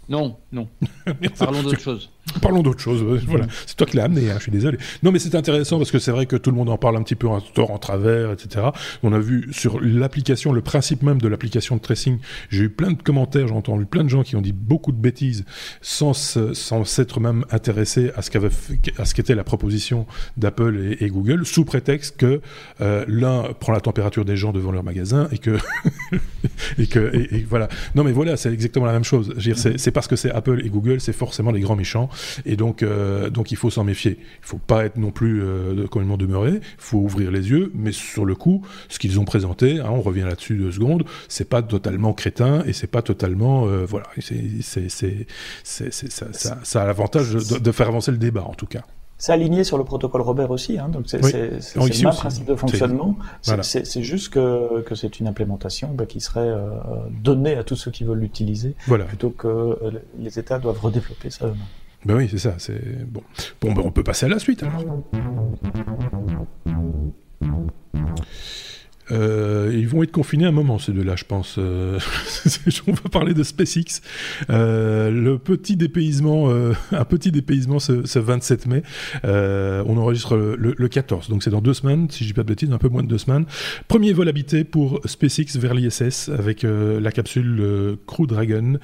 Non, non. Parlons d'autre chose. Parlons d'autre chose. Voilà, c'est toi qui l'as amené. Hein, je suis désolé. Non, mais c'est intéressant parce que c'est vrai que tout le monde en parle un petit peu en tort, en travers, etc. On a vu sur l'application, le principe même de l'application de tracing. J'ai eu plein de commentaires, j'ai entendu plein de gens qui ont dit beaucoup de bêtises sans sans s'être même intéressés à ce qu'avait à qu'était la proposition d'Apple et, Google, sous prétexte que euh, l'un prend la température des gens devant leur magasin et que et que et, voilà. Non, mais voilà, c'est exactement la même chose. C'est parce que c'est Apple et Google, c'est forcément les grands méchants et donc, euh, donc il faut s'en méfier. Il faut pas être non plus euh, complètement demeuré. Il faut ouvrir les yeux. Mais sur le coup, ce qu'ils ont présenté, hein, on revient là-dessus deux secondes, c'est pas totalement crétin et c'est pas totalement euh, voilà. C'est ça, ça, ça, a l'avantage de, faire avancer le débat en tout cas. C'est aligné sur le protocole Robert aussi, hein, donc c'est le même principe de fonctionnement. C'est juste que, que c'est une implémentation bah, qui serait euh, donnée à tous ceux qui veulent l'utiliser, voilà. plutôt que les États doivent redévelopper ça eux-mêmes. Ben oui, c'est ça. C'est bon. Bon, ben on peut passer à la suite. Alors. Euh, ils vont être confinés un moment, ces deux-là, je pense. Euh, on va parler de SpaceX. Euh, le petit dépaysement, un petit dépaysement ce, 27 mai. on enregistre le, 14, donc c'est dans deux semaines, si je dis pas de bêtises, un peu moins de deux semaines. Premier vol habité pour SpaceX vers l'ISS avec la capsule Crew Dragon.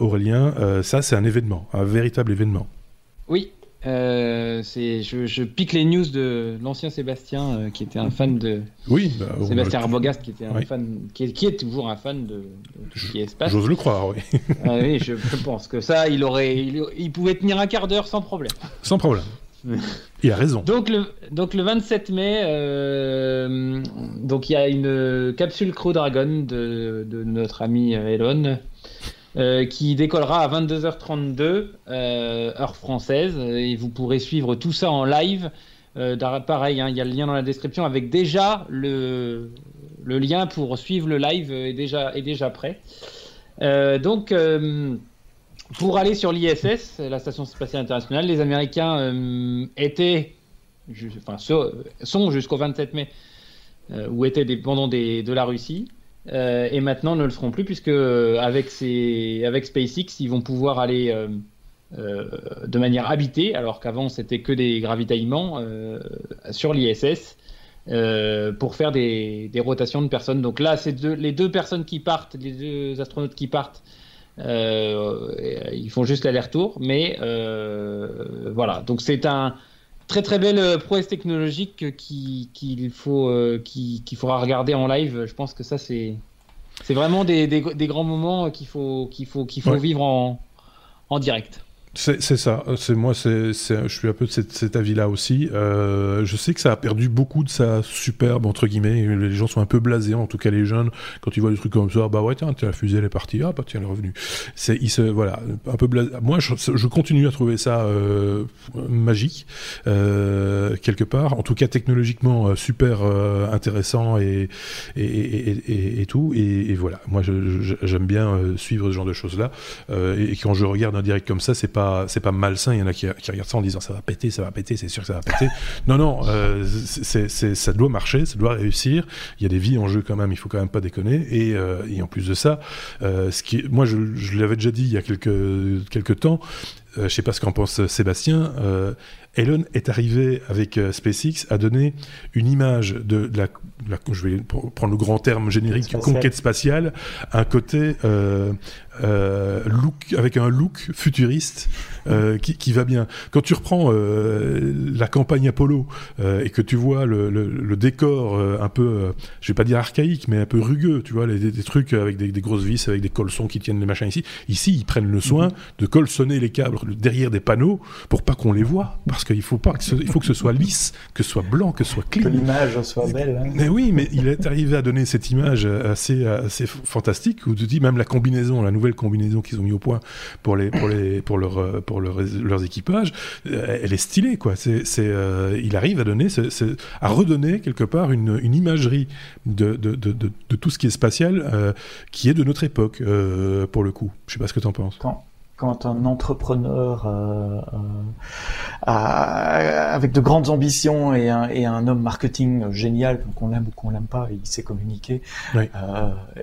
Aurélien, ça c'est un événement, un véritable événement. Oui, euh, c'est, je, pique les news de l'ancien Sébastien, euh, qui était un fan de. Oui, bah, Sébastien Arbogast, qui était un fan, qui est, toujours un fan de, de ce qui espace. J'ose le croire, oui. ah, oui, je, pense que ça, il aurait, il, pouvait tenir un quart d'heure sans problème. Sans problème. il a raison. Donc le, donc le 27 mai, euh, donc il y a une capsule Crew Dragon de, de notre ami Elon euh, qui décollera à 22h32 euh, heure française et vous pourrez suivre tout ça en live. Euh, pareil, hein, il y a le lien dans la description avec déjà le, lien pour suivre le live est déjà, est déjà prêt. donc pour aller sur l'ISS, la station spatiale internationale, les Américains étaient, enfin, sont jusqu'au 27 mai, ou étaient dépendants de la Russie. Euh, et maintenant ne le feront plus puisque euh, avec, SpaceX, ils vont pouvoir aller euh, de manière habitée, alors qu'avant c'était que des gravitaillements sur l'ISS. pour faire des, des, rotations de personnes. Donc là, c'est les deux personnes qui partent, les deux astronautes qui partent, ils font juste l'aller-retour. Mais voilà, donc c'est un, très très belle euh, prouesse technologique qu'il faut euh, qu'il faudra regarder en live. Je pense que ça c'est c'est vraiment des, des, grands moments qu'il faut qu'il faut qu'il faut vivre en, en direct. C'est ça. C'est moi. C'est je suis un peu de cet, avis-là aussi. Euh, je sais que ça a perdu beaucoup de sa superbe entre guillemets. Les gens sont un peu blasés, en tout cas les jeunes, quand ils voient des trucs comme ça. Bah ouais, tiens, la fusée elle est partie. Ah bah tiens, elle est revenue. C'est ils se voilà un peu blasé. Moi, je, continue à trouver ça euh, magique euh, quelque part. En tout cas, technologiquement euh, super euh, intéressant et et, et, et, tout. Et, voilà. Moi, j'aime bien euh, suivre ce genre de choses là. et, quand je regarde un direct comme ça, c'est pas c'est pas malsain. Il y en a qui, regardent ça en disant ça va péter, ça va péter, c'est sûr que ça va péter. non, non, euh, c'est, ça doit marcher, ça doit réussir. Il y a des vies en jeu quand même, il faut quand même pas déconner. Et, euh, et en plus de ça, euh, ce qui, moi je, je l'avais déjà dit il y a quelques, quelques temps, je sais pas ce qu'en pense Sébastien, Elon est arrivé avec SpaceX à donner une image de, la, je vais prendre le grand terme générique, conquête spatiale, un côté euh, euh, look, avec un look futuriste euh, qui, qui, va bien. Quand tu reprends euh, la campagne Apollo euh, et que tu vois le, le, le décor euh, un peu, je vais pas dire archaïque, mais un peu rugueux, tu vois, les, des, trucs avec des, des, grosses vis, avec des colsons qui tiennent les machins ici. Ici, ils prennent le soin mhm. de colsonner les câbles derrière des panneaux pour pas qu'on les voit, parce qu'il faut pas, que ce, il faut que ce soit lisse, que ce soit blanc, que ce soit clean. Que l'image soit belle. Hein. Mais oui, mais il est arrivé à donner cette image assez, assez fantastique où tu dis même la combinaison, la nouvelle combinaison qu'ils ont mis au point pour les, pour les, pour leur, pour leurs équipages, euh, elle est stylée, quoi. C'est, euh, il arrive à donner, à redonner quelque part une, une imagerie de, de, de, de, tout ce qui est spatial, euh, qui est de notre époque, pour le coup. Je sais pas ce que tu en penses. Quand un entrepreneur euh, euh, avec de grandes ambitions et un, et un homme marketing génial, qu'on l'aime ou qu'on l'aime pas, il sait communiquer euh,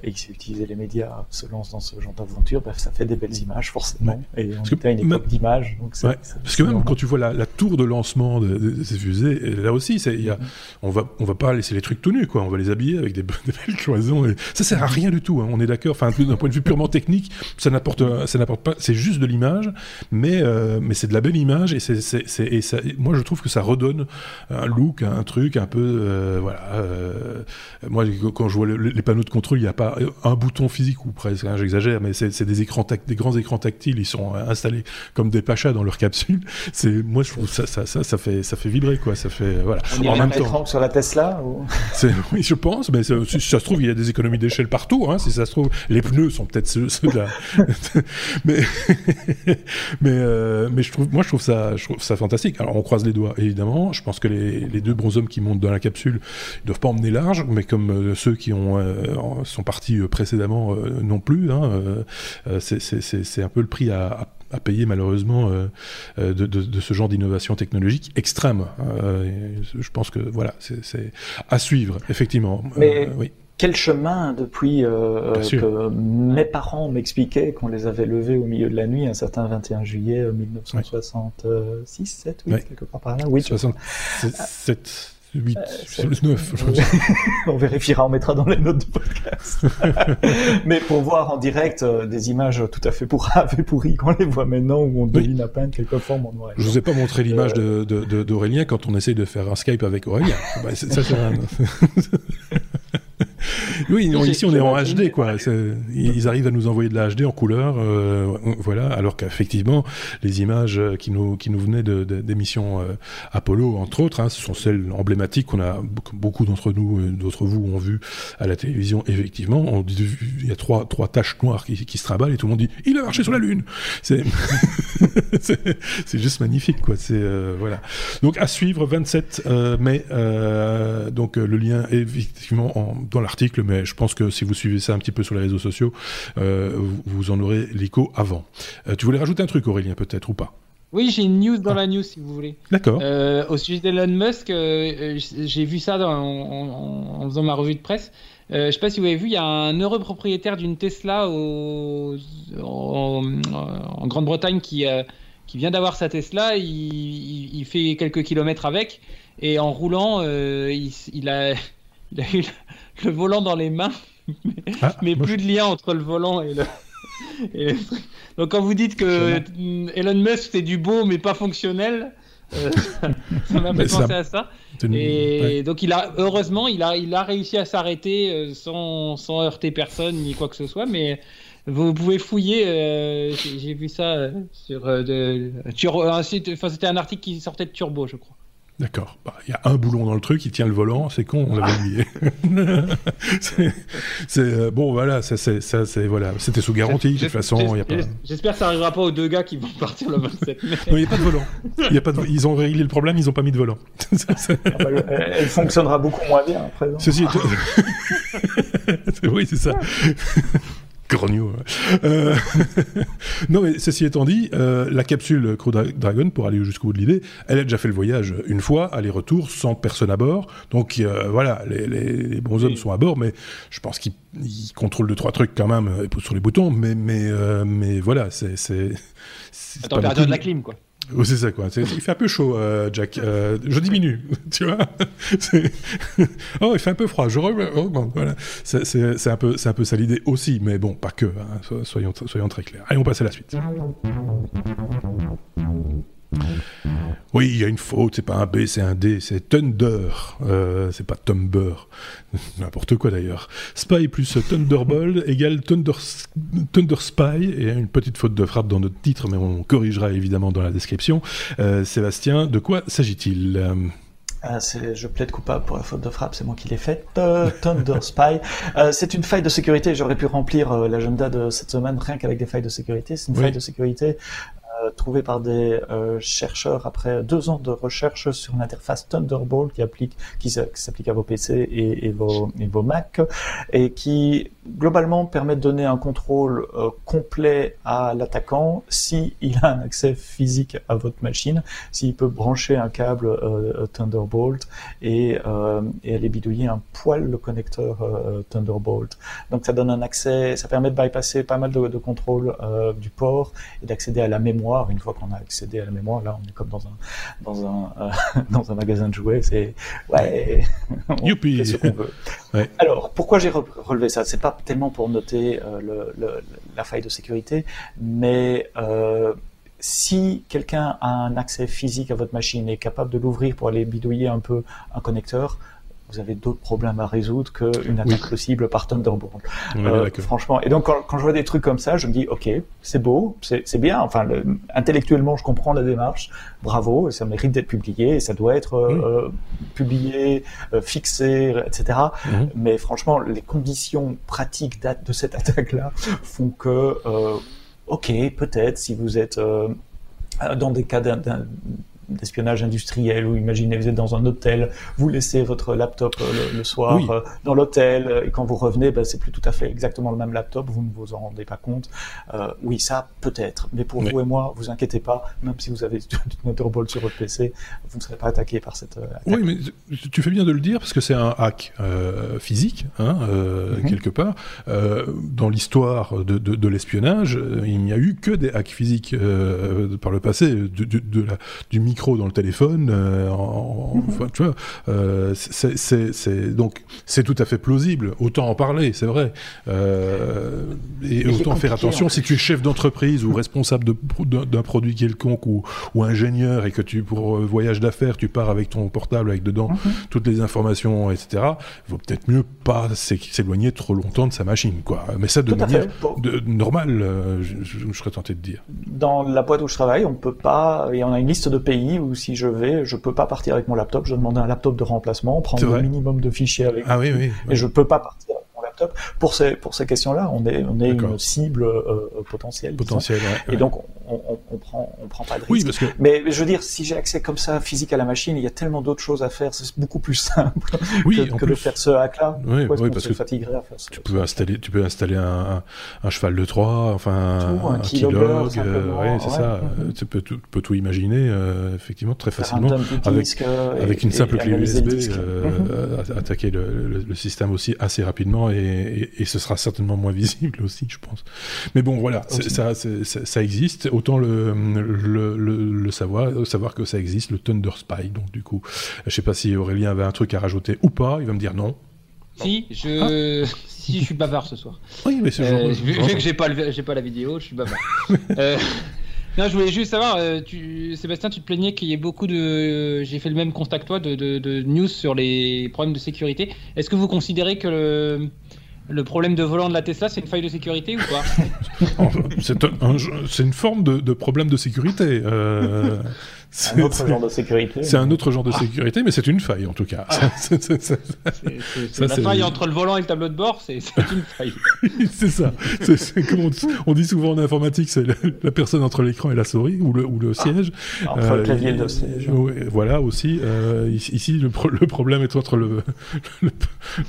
et il sait utiliser les médias, se lance dans ce genre d'aventure, bref, ça fait des belles images forcément. Et on était à une époque d'images. Parce que même quand tu vois la, tour de lancement de, ces fusées, là aussi, y a, mm-hmm. on va on va pas laisser les trucs tout nus, quoi. On va les habiller avec des, belles cloisons. Et ça sert à rien du tout. Hein, on est d'accord. Enfin, d'un point de vue purement technique, ça n'apporte ça n'apporte pas. C'est juste de l'image, mais, euh, mais c'est de la belle image et, c'est, c'est, et ça, moi je trouve que ça redonne un look, un truc un peu. Euh, voilà. Euh, moi, quand je vois les panneaux de contrôle, il n'y a pas un bouton physique ou presque, hein, j'exagère, mais c'est, des, écrans des grands écrans tactiles, ils sont installés comme des pachas dans leur capsule. Moi je trouve ça, ça, ça, ça, fait, ça fait vibrer, quoi. Ça fait, voilà. On en même temps. sur la Tesla ou... Oui, je pense, mais si ça se trouve, il y a des économies d'échelle partout. Hein, si ça se trouve, les pneus sont peut-être ceux, ceux de la. mais mais, euh, mais je trouve, moi, je trouve, ça, je trouve ça fantastique. Alors, on croise les doigts, évidemment. Je pense que les, les deux bons hommes qui montent dans la capsule ne doivent pas emmener large, mais comme euh, ceux qui ont, euh, sont partis précédemment non plus, hein, c'est un peu le prix à, à payer malheureusement de, de, de, ce genre d'innovation technologique extrême. je pense que voilà, c'est à suivre, effectivement. Mais... oui quel chemin depuis euh, que mes parents m'expliquaient qu'on les avait levés au milieu de la nuit un certain 21 juillet 1966, 7, 8, quelque part par là. Oui, 67. 8, euh, 9. on vérifiera, on mettra dans les notes du podcast. Mais pour voir en direct euh, des images tout à fait pourraves et pourries qu'on les voit maintenant où on devine à peine quelque forme en noir. Je vous ai pas montré l'image euh... d'Aurélien quand on essaye de faire un Skype avec Aurélien. bah, ça, c'est oui, ici on est en HD, quoi. Ils arrivent à nous envoyer de la HD en couleur, euh, voilà. Alors qu'effectivement, les images qui nous qui nous venaient d'émissions euh, Apollo, entre autres, hein, ce sont celles emblématiques qu'on a beaucoup d'entre nous, euh, d'autres vous ont vu à la télévision. Effectivement, on dit, il y a trois trois taches noires qui, qui se trimballent et tout le monde dit il a marché sur la lune. C'est c'est juste magnifique, quoi. C'est voilà. Donc à suivre 27 mai. donc le lien est effectivement en, dans l'article mais je pense que si vous suivez ça un petit peu sur les réseaux sociaux, euh, vous en aurez l'écho avant. Euh, tu voulais rajouter un truc, Aurélien, peut-être, ou pas? Oui, j'ai une news dans ah. la news si vous voulez. D'accord. Euh, au sujet d'Elon Musk, j'ai vu ça en, faisant ma revue de presse. je ne sais pas si vous avez vu, il y a un heureux propriétaire d'une Tesla en, Grande-Bretagne qui, qui vient d'avoir sa Tesla. Il, fait quelques kilomètres avec et en roulant, il, il, a, il a eu le volant dans les mains, mais, ah, plus de lien entre le volant et le. Donc quand vous dites que Elon Musk c'est du beau mais pas fonctionnel, euh, ça m'a fait penser à ça. Et donc il a heureusement il a il a réussi à s'arrêter euh, sans, sans heurter personne ni quoi que ce soit, mais vous pouvez fouiller. Euh, j'ai vu ça sur de, un site. Enfin c'était un article qui sortait de Turbo, je crois. D'accord. Bah, il y a un boulon dans le truc, il tient le volant, c'est con, on l'avait oublié. c'est euh, bon, voilà, ça, c'est voilà, c'était sous garantie. De toute façon, il y a pas. J'espère que ça arrivera pas aux deux gars qui vont partir le 27 mai. non, il n'y a pas de volant. Y a pas de... Ils ont réglé le problème, ils n'ont pas mis de volant. Ah bah, elle fonctionnera beaucoup moins bien après. Ceci est... oui, c'est ça. Grognou. Euh, non, mais ceci étant dit, euh, la capsule Crew Dragon, pour aller jusqu'au bout de l'idée, elle a déjà fait le voyage une fois, aller-retour, sans personne à bord. Donc euh, voilà, les, les, bons hommes sont à bord, mais je pense qu'ils contrôlent deux trois trucs quand même, ils poussent sur les boutons. Mais mais mais voilà, c'est c'est. Température de la clim, quoi. Oui, c'est ça, quoi. Il fait un peu chaud, euh, Jack. Euh, je diminue, tu vois. oh, il fait un peu froid. Je augmente. Voilà. C'est un peu, un peu ça l'idée aussi, mais bon, pas que. Hein. Soyons, soyons très clairs. Allez, on passe à la suite. Oui, il y a une faute, c'est pas un B, c'est un D, c'est Thunder, euh, c'est pas Tumber, n'importe quoi d'ailleurs. Spy plus Thunderbolt égale Thunder, Thunder Spy, et une petite faute de frappe dans notre titre, mais on corrigera évidemment dans la description. Euh, Sébastien, de quoi s'agit-il? Euh, je plaide coupable pour la faute de frappe, c'est moi qui l'ai faite. Thunder Spy. Euh, c'est une faille de sécurité. J'aurais pu remplir euh, l'agenda de cette semaine rien qu'avec des failles de sécurité. C'est une faille de sécurité trouvé par des chercheurs après deux ans de recherche sur une interface Thunderbolt qui applique, qui s'applique à vos PC et, vos, et vos Mac, et qui globalement permet de donner un contrôle complet à l'attaquant si il a un accès physique à votre machine, s'il peut brancher un câble Thunderbolt et, et aller bidouiller un poil le connecteur Thunderbolt. Donc ça donne un accès, ça permet de bypasser pas mal de, de contrôle euh, du port et d'accéder à la mémoire. Une fois qu'on a accédé à la mémoire, là on est comme dans un dans un euh, dans un magasin de jouets. C'est ouais, on fait ce qu'on veut. Ouais. Alors pourquoi j'ai relevé ça? C'est pas tellement pour noter euh, le, le, la faille de sécurité, mais euh, si quelqu'un a un accès physique à votre machine et est capable de l'ouvrir pour aller bidouiller un peu un connecteur, vous avez d'autres problèmes à résoudre qu'une attaque possible par Thunderbolt. Euh, franchement. Et donc, quand, quand, je vois des trucs comme ça, je me dis, OK, c'est beau, c'est bien. Enfin, le, intellectuellement, je comprends la démarche. Bravo, ça mérite d'être publié et ça doit être euh, publié, euh, fixé, etc. Mhm. Mais franchement, les conditions pratiques de cette attaque-là font que, OK, peut-être si vous êtes dans des cas d'un d'espionnage industriel ou imaginez vous êtes dans un hôtel, vous laissez votre laptop euh, le, soir euh, dans l'hôtel euh, et quand vous revenez, ben, c'est plus tout à fait exactement le même laptop, vous ne vous en rendez pas compte. oui, ça peut-être, mais pour vous et moi, vous inquiétez pas, même si vous avez du Thunderbolt sur votre PC, vous ne serez pas attaqué par cette attaque. Oui, mais tu fais bien de le dire parce que c'est un hack physique, hein, mhm. quelque part. dans l'histoire de, de, de l'espionnage, il n'y a eu que des hacks physiques par le passé, de, de la, du micro dans le téléphone. Euh, tu vois, euh, c'est donc c'est tout à fait plausible. Autant en parler, c'est vrai. Euh, et, autant faire attention si tu es chef d'entreprise ou responsable d'un produit quelconque ou, ou, ingénieur et que tu pour voyage d'affaires tu pars avec ton portable avec dedans mhm. toutes les informations, etc. Il vaut peut-être mieux pas s'éloigner trop longtemps de sa machine, quoi. Mais ça de manière de, normale, je, je, serais tenté de dire. Dans la boîte où je travaille, on peut pas, et on a une liste de pays ou si je vais, je peux pas partir avec mon laptop, je dois demander un laptop de remplacement, prendre le minimum de fichiers avec ah, oui, oui, et je peux pas partir pour ces, pour ces questions-là, on est, on est une cible euh, potentielle. Potentielle, Et donc, on, on, on, prend, on prend pas de risque. Oui, parce que... Mais je veux dire, si j'ai accès comme ça physique à la machine, il y a tellement d'autres choses à faire, c'est beaucoup plus simple oui, que, de faire ce hack-là. Oui, oui parce que à faire ça tu peux installer, tu peux installer un, un, cheval de Troie, enfin tout, un, un keylog, euh, c'est ça. Tu peux tout, peux tout imaginer, euh, effectivement, très facilement, avec, euh, avec une simple clé USB, euh, mhm. attaquer le, le, le, système aussi assez rapidement et et, ce sera certainement moins visible aussi, je pense. Mais bon, voilà, ça, ça, existe. Autant le, le, le, savoir, savoir que ça existe, le Thunder Spy. Donc du coup, je sais pas si Aurélien avait un truc à rajouter ou pas. Il va me dire non. Si, je, ah. si, je suis bavard ce soir. Oui, mais c'est euh, vu, que j'ai pas, j'ai pas la vidéo, je suis bavard. euh, non, je voulais juste savoir, euh, tu, Sébastien, tu te plaignais qu'il y ait beaucoup de. J'ai fait le même constat que toi de, de, de, news sur les problèmes de sécurité. Est-ce que vous considérez que le, le problème de volant de la Tesla, c'est une faille de sécurité ou quoi? C'est une forme de, de, problème de sécurité. Euh, c'est un autre genre de sécurité. C'est un autre genre de sécurité, mais c'est une faille en tout cas. Ah. c'est la faille entre le volant et le tableau de bord, c'est une faille. c'est ça. C'est comme on, dit souvent en informatique, c'est la, personne entre l'écran et la souris ou le, ou le ah. siège. entre le clavier et le siège. voilà aussi. Euh, ici, le, le, problème est entre le,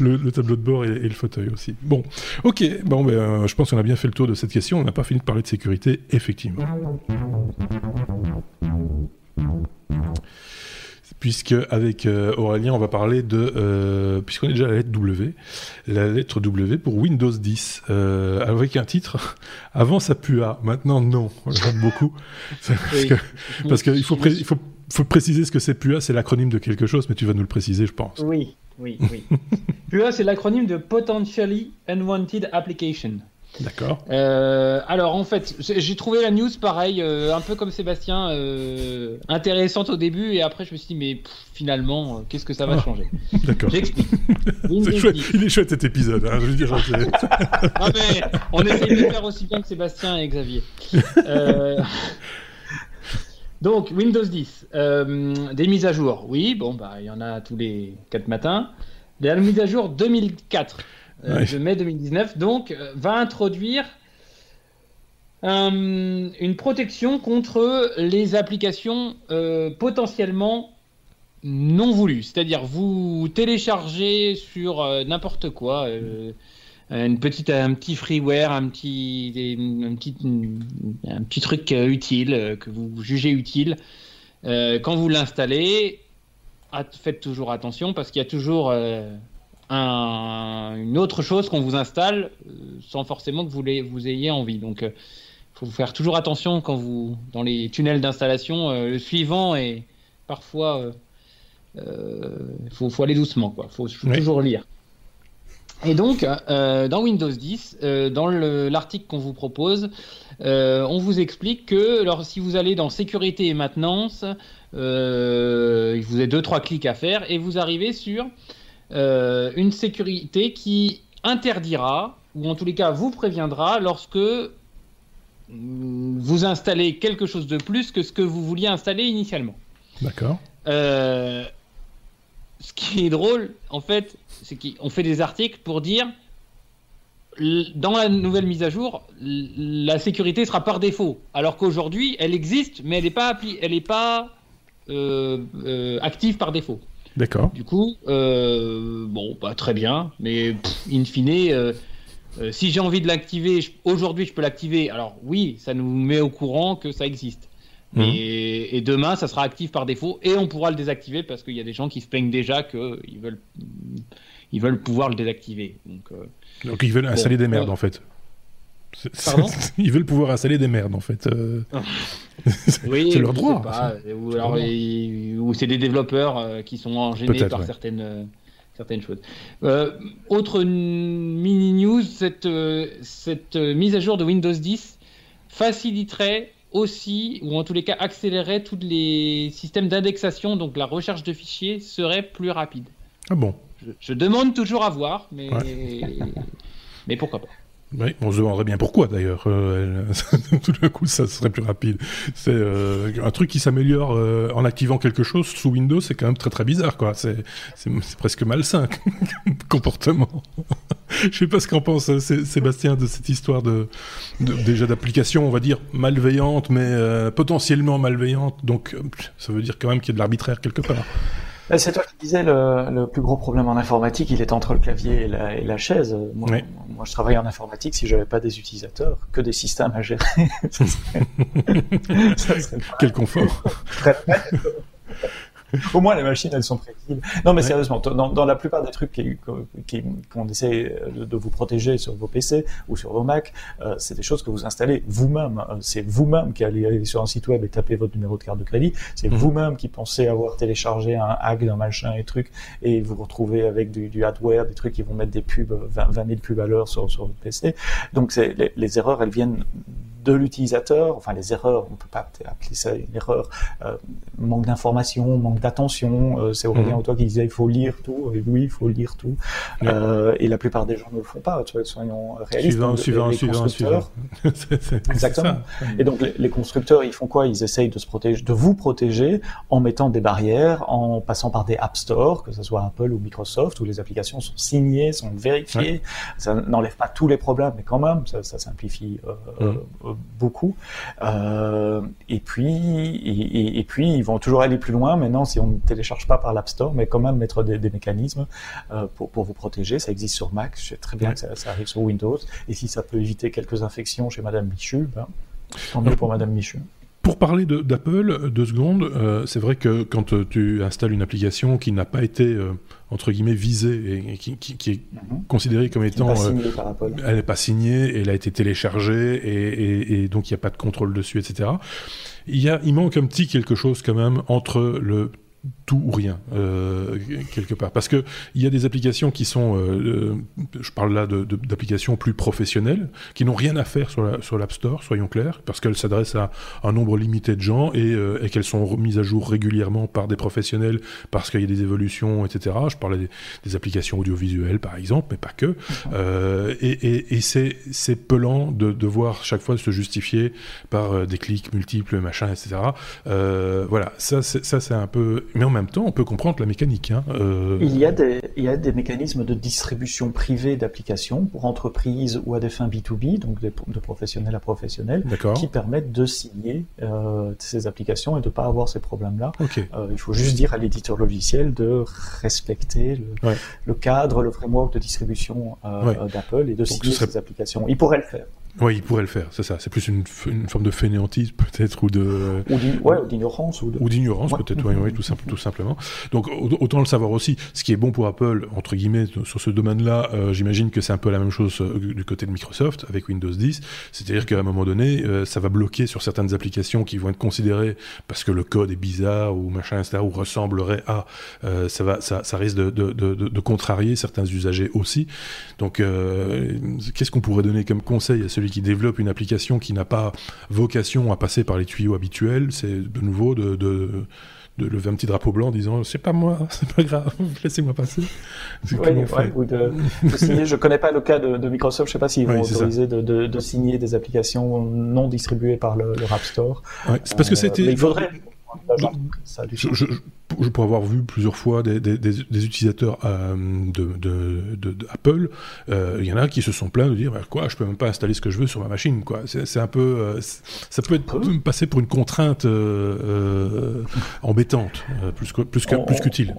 le, tableau de bord et, le fauteuil aussi. Bon, ok. Bon, ben, euh, je pense qu'on a bien fait le tour de cette question. On n'a pas fini de parler de sécurité, effectivement puisque avec euh, Aurélien, on va parler de, euh, puisqu'on est déjà à la lettre W, la lettre W pour Windows 10, euh, avec un titre, avant ça pua, maintenant non, j'aime beaucoup, parce qu'il faut, faut, faut préciser ce que c'est PUA, c'est l'acronyme de quelque chose, mais tu vas nous le préciser, je pense. Oui, oui, oui. PUA, c'est l'acronyme de Potentially Unwanted Application. D'accord. Euh, alors en fait, j'ai trouvé la news pareil, euh, un peu comme Sébastien, euh, intéressante au début et après je me suis dit mais finalement qu'est-ce que ça va ah, changer? D'accord. J'explique. Il est chouette cet épisode. Hein, je veux dire, ah, mais on essaye de faire aussi bien que Sébastien et Xavier. Donc Windows 10, des mises à jour. Oui, bon bah il y en a tous les 4 matins. La mise à jour 2004 de mai 2019, donc euh, va introduire une protection contre les applications potentiellement non voulues. C'est-à-dire, vous téléchargez sur n'importe quoi une petite, un petit freeware, un petit, un petit, un petit truc utile que vous jugez utile. quand vous l'installez, faites toujours attention parce qu'il y a toujours euh, une autre chose qu'on vous installe euh, sans forcément que vous, vous ayez envie. Donc, il euh, faut faire toujours attention quand vous, dans les tunnels d'installation, le suivant est parfois, il faut, aller doucement, quoi. Faut, faut toujours lire. Et donc, dans Windows 10, dans l'article qu'on vous propose, on vous explique que alors, si vous allez dans Sécurité et Maintenance, euh, il vous avez deux trois clics à faire et vous arrivez sur euh, une sécurité qui interdira ou en tous les cas vous préviendra lorsque vous installez quelque chose de plus que ce que vous vouliez installer initialement. D'accord. Euh, ce qui est drôle, en fait, c'est qu'on fait des articles pour dire dans la nouvelle mise à jour, la sécurité sera par défaut, alors qu'aujourd'hui, elle existe, mais elle n'est pas, elle est pas euh, euh, active par défaut. D'accord. Du coup, euh, bon, bah, très bien, mais in fine, si j'ai envie de l'activer, aujourd'hui je peux l'activer. Alors oui, ça nous met au courant que ça existe. Mhm. Et, demain, ça sera actif par défaut et on pourra le désactiver parce qu'il y a des gens qui se plaignent déjà qu'ils veulent, ils veulent pouvoir le désactiver. Donc, Donc ils veulent installer des merdes en fait. Ils veulent pouvoir installer des merdes en fait. oui, c'est leur droit. ou, c'est des développeurs euh, qui sont gênés par certaines, euh, certaines choses. Euh, autre mini news, cette, cette mise à jour de Windows 10 faciliterait aussi, ou en tous les cas accélérerait tous les systèmes d'indexation, donc la recherche de fichiers serait plus rapide. Ah bon? Je, demande toujours à voir, mais, mais pourquoi pas. Oui, on se demanderait bien pourquoi d'ailleurs. Euh, tout d'un coup, ça serait plus rapide. C'est euh, un truc qui s'améliore euh, en activant quelque chose sous Windows, c'est quand même très très bizarre, quoi. C'est presque malsain comportement. Je sais pas ce qu'en pense Sébastien de cette histoire de, déjà d'application, on va dire malveillante, mais potentiellement malveillante. Donc, ça veut dire quand même qu'il y a de l'arbitraire quelque part. Bah, c'est toi qui disais le, le, plus gros problème en informatique, il est entre le clavier et la, et la chaise. Moi, moi, je travaille en informatique. Si j'avais pas des utilisateurs, que des systèmes à gérer, Quel confort. Au moins, les machines, elles sont prévisibles. Non, mais sérieusement, dans, dans, la plupart des trucs qu'on qui, essaie de, vous protéger sur vos PC ou sur vos Mac, euh, c'est des choses que vous installez vous-même. Euh, c'est vous-même qui allez aller sur un site web et taper votre numéro de carte de crédit. C'est mhm. vous-même qui pensez avoir téléchargé un hack d'un machin et truc et vous vous retrouvez avec du, du adware, des trucs qui vont mettre des pubs, 20, 20 000 pubs à l'heure sur, sur votre PC. Donc, les, les erreurs, elles viennent de l'utilisateur, enfin les erreurs, on peut pas appeler ça une erreur, euh, manque d'information, manque d'attention, euh, c'est Aurélien ou toi qui disait il faut lire tout, et oui il faut lire tout, euh, et la plupart des gens ne le font pas, tu vois, soyons réalistes. Suivant, suivant, suivant, suivant. Exactement. Et donc les, constructeurs, ils font quoi? Ils essayent de se protéger, de vous protéger en mettant des barrières, en passant par des App Store, que ce soit Apple ou Microsoft, où les applications sont signées, sont vérifiées. Ça n'enlève pas tous les problèmes, mais quand même, ça, ça simplifie euh, mm beaucoup. Euh, et puis, et, puis, ils vont toujours aller plus loin. Maintenant, si on ne télécharge pas par l'App Store, mais quand même mettre des, mécanismes euh, pour, pour, vous protéger. Ça existe sur Mac. Je sais très bien que ça, arrive sur Windows. Et si ça peut éviter quelques infections chez Madame Michu, ben, tant mieux pour Madame Michu. Pour parler d'Apple, deux secondes, euh, c'est vrai que quand euh, tu installes une application qui n'a pas été, euh, entre guillemets, visée et, qui, qui, est mhm. considérée comme étant... elle n'est pas signée, elle a été téléchargée et, et donc il n'y a pas de contrôle dessus, etc. Il, y a, il manque un petit quelque chose quand même entre le tout ou rien euh, quelque part. Parce que il y a des applications qui sont euh, euh, je parle là d'applications plus professionnelles qui n'ont rien à faire sur sur l'App Store soyons clairs parce qu'elles s'adressent à un nombre limité de gens et, qu'elles sont remises à jour régulièrement par des professionnels parce qu'il y a des évolutions etc je parlais des, applications audiovisuelles par exemple mais pas que. Et, c'est c'est pelant de devoir chaque fois se justifier par des clics multiples machin etc voilà. Ça c'est un peu mais en même temps, on peut comprendre la mécanique. Hein. Euh, il, y a des, il y a des mécanismes de distribution privée d'applications pour entreprises ou à des fins B2B, donc de, professionnels à professionnels, qui permettent de signer euh, ces applications et de ne pas avoir ces problèmes-là. Euh, il faut juste dire à l'éditeur logiciel de respecter le, cadre, le framework de distribution d'Apple et de signer ces applications. Il pourrait le faire. Oui, il pourrait le faire, c'est ça. C'est plus une, une, forme de fainéantisme peut-être ou de ou d'ignorance ou d'ignorance peut-être, oui, tout, tout, simplement. Donc autant le savoir aussi. Ce qui est bon pour Apple entre guillemets sur ce domaine-là, euh, j'imagine que c'est un peu la même chose euh, du côté de Microsoft avec Windows 10. C'est-à-dire qu'à un moment donné, euh, ça va bloquer sur certaines applications qui vont être considérées parce que le code est bizarre ou machin, etc. ou ressemblerait à. ça va, ça, ça risque de, de, de, de, contrarier certains usagers aussi. Donc qu'est-ce qu'on pourrait donner comme conseil à ceux celui qui développe une application qui n'a pas vocation à passer par les tuyaux habituels, c'est de nouveau de, de, lever un petit drapeau blanc en disant c'est pas moi, c'est pas grave, laissez-moi passer. Oui, ouais, ou de, signer. Je connais pas le cas de, Microsoft, je sais pas s'ils vont autoriser de, signer des applications non distribuées par le, le App Store. c'est parce que euh, c'était. il faudrait je, je, pourrais avoir vu plusieurs fois des, des, des, utilisateurs euh, de, de, de, Apple. Euh, il y en a qui se sont plaints de dire bah, quoi, je peux même pas installer ce que je veux sur ma machine. Quoi, c'est un peu, euh, ça peut être passer pour une contrainte embêtante, plus que, plus qu'utile.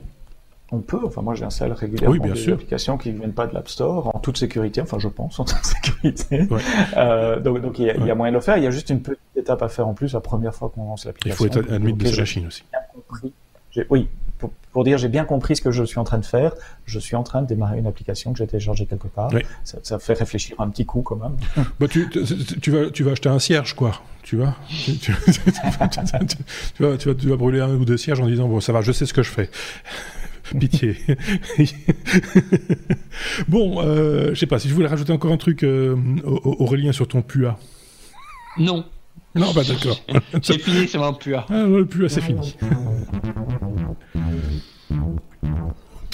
On peut, enfin moi j'installe régulièrement des applications qui ne viennent pas de l'App Store en toute sécurité, enfin je pense en toute sécurité. Euh, donc, donc il, y a, il y, a moyen de le faire, il y a juste une petite étape à faire en plus la première fois qu'on lance l'application. Il faut être admis de sa machine aussi. Oui, pour, pour dire j'ai bien compris ce que je suis en train de faire, je suis en train de démarrer une application que j'ai téléchargée quelque part. Ça, ça, fait réfléchir un petit coup quand même. Bah, tu, tu, vas, tu vas acheter un cierge quoi, tu vois tu, tu, vas, tu, vas, tu vas brûler un ou deux cierges en disant bon ça va, je sais ce que je fais. Pitié. bon, euh, je sais pas, si je voulais rajouter encore un truc, euh, Aurélien, sur ton PUA. Non. Non, bah d'accord. J'ai fini sur mon PUA. Ah, le PUA, c'est fini.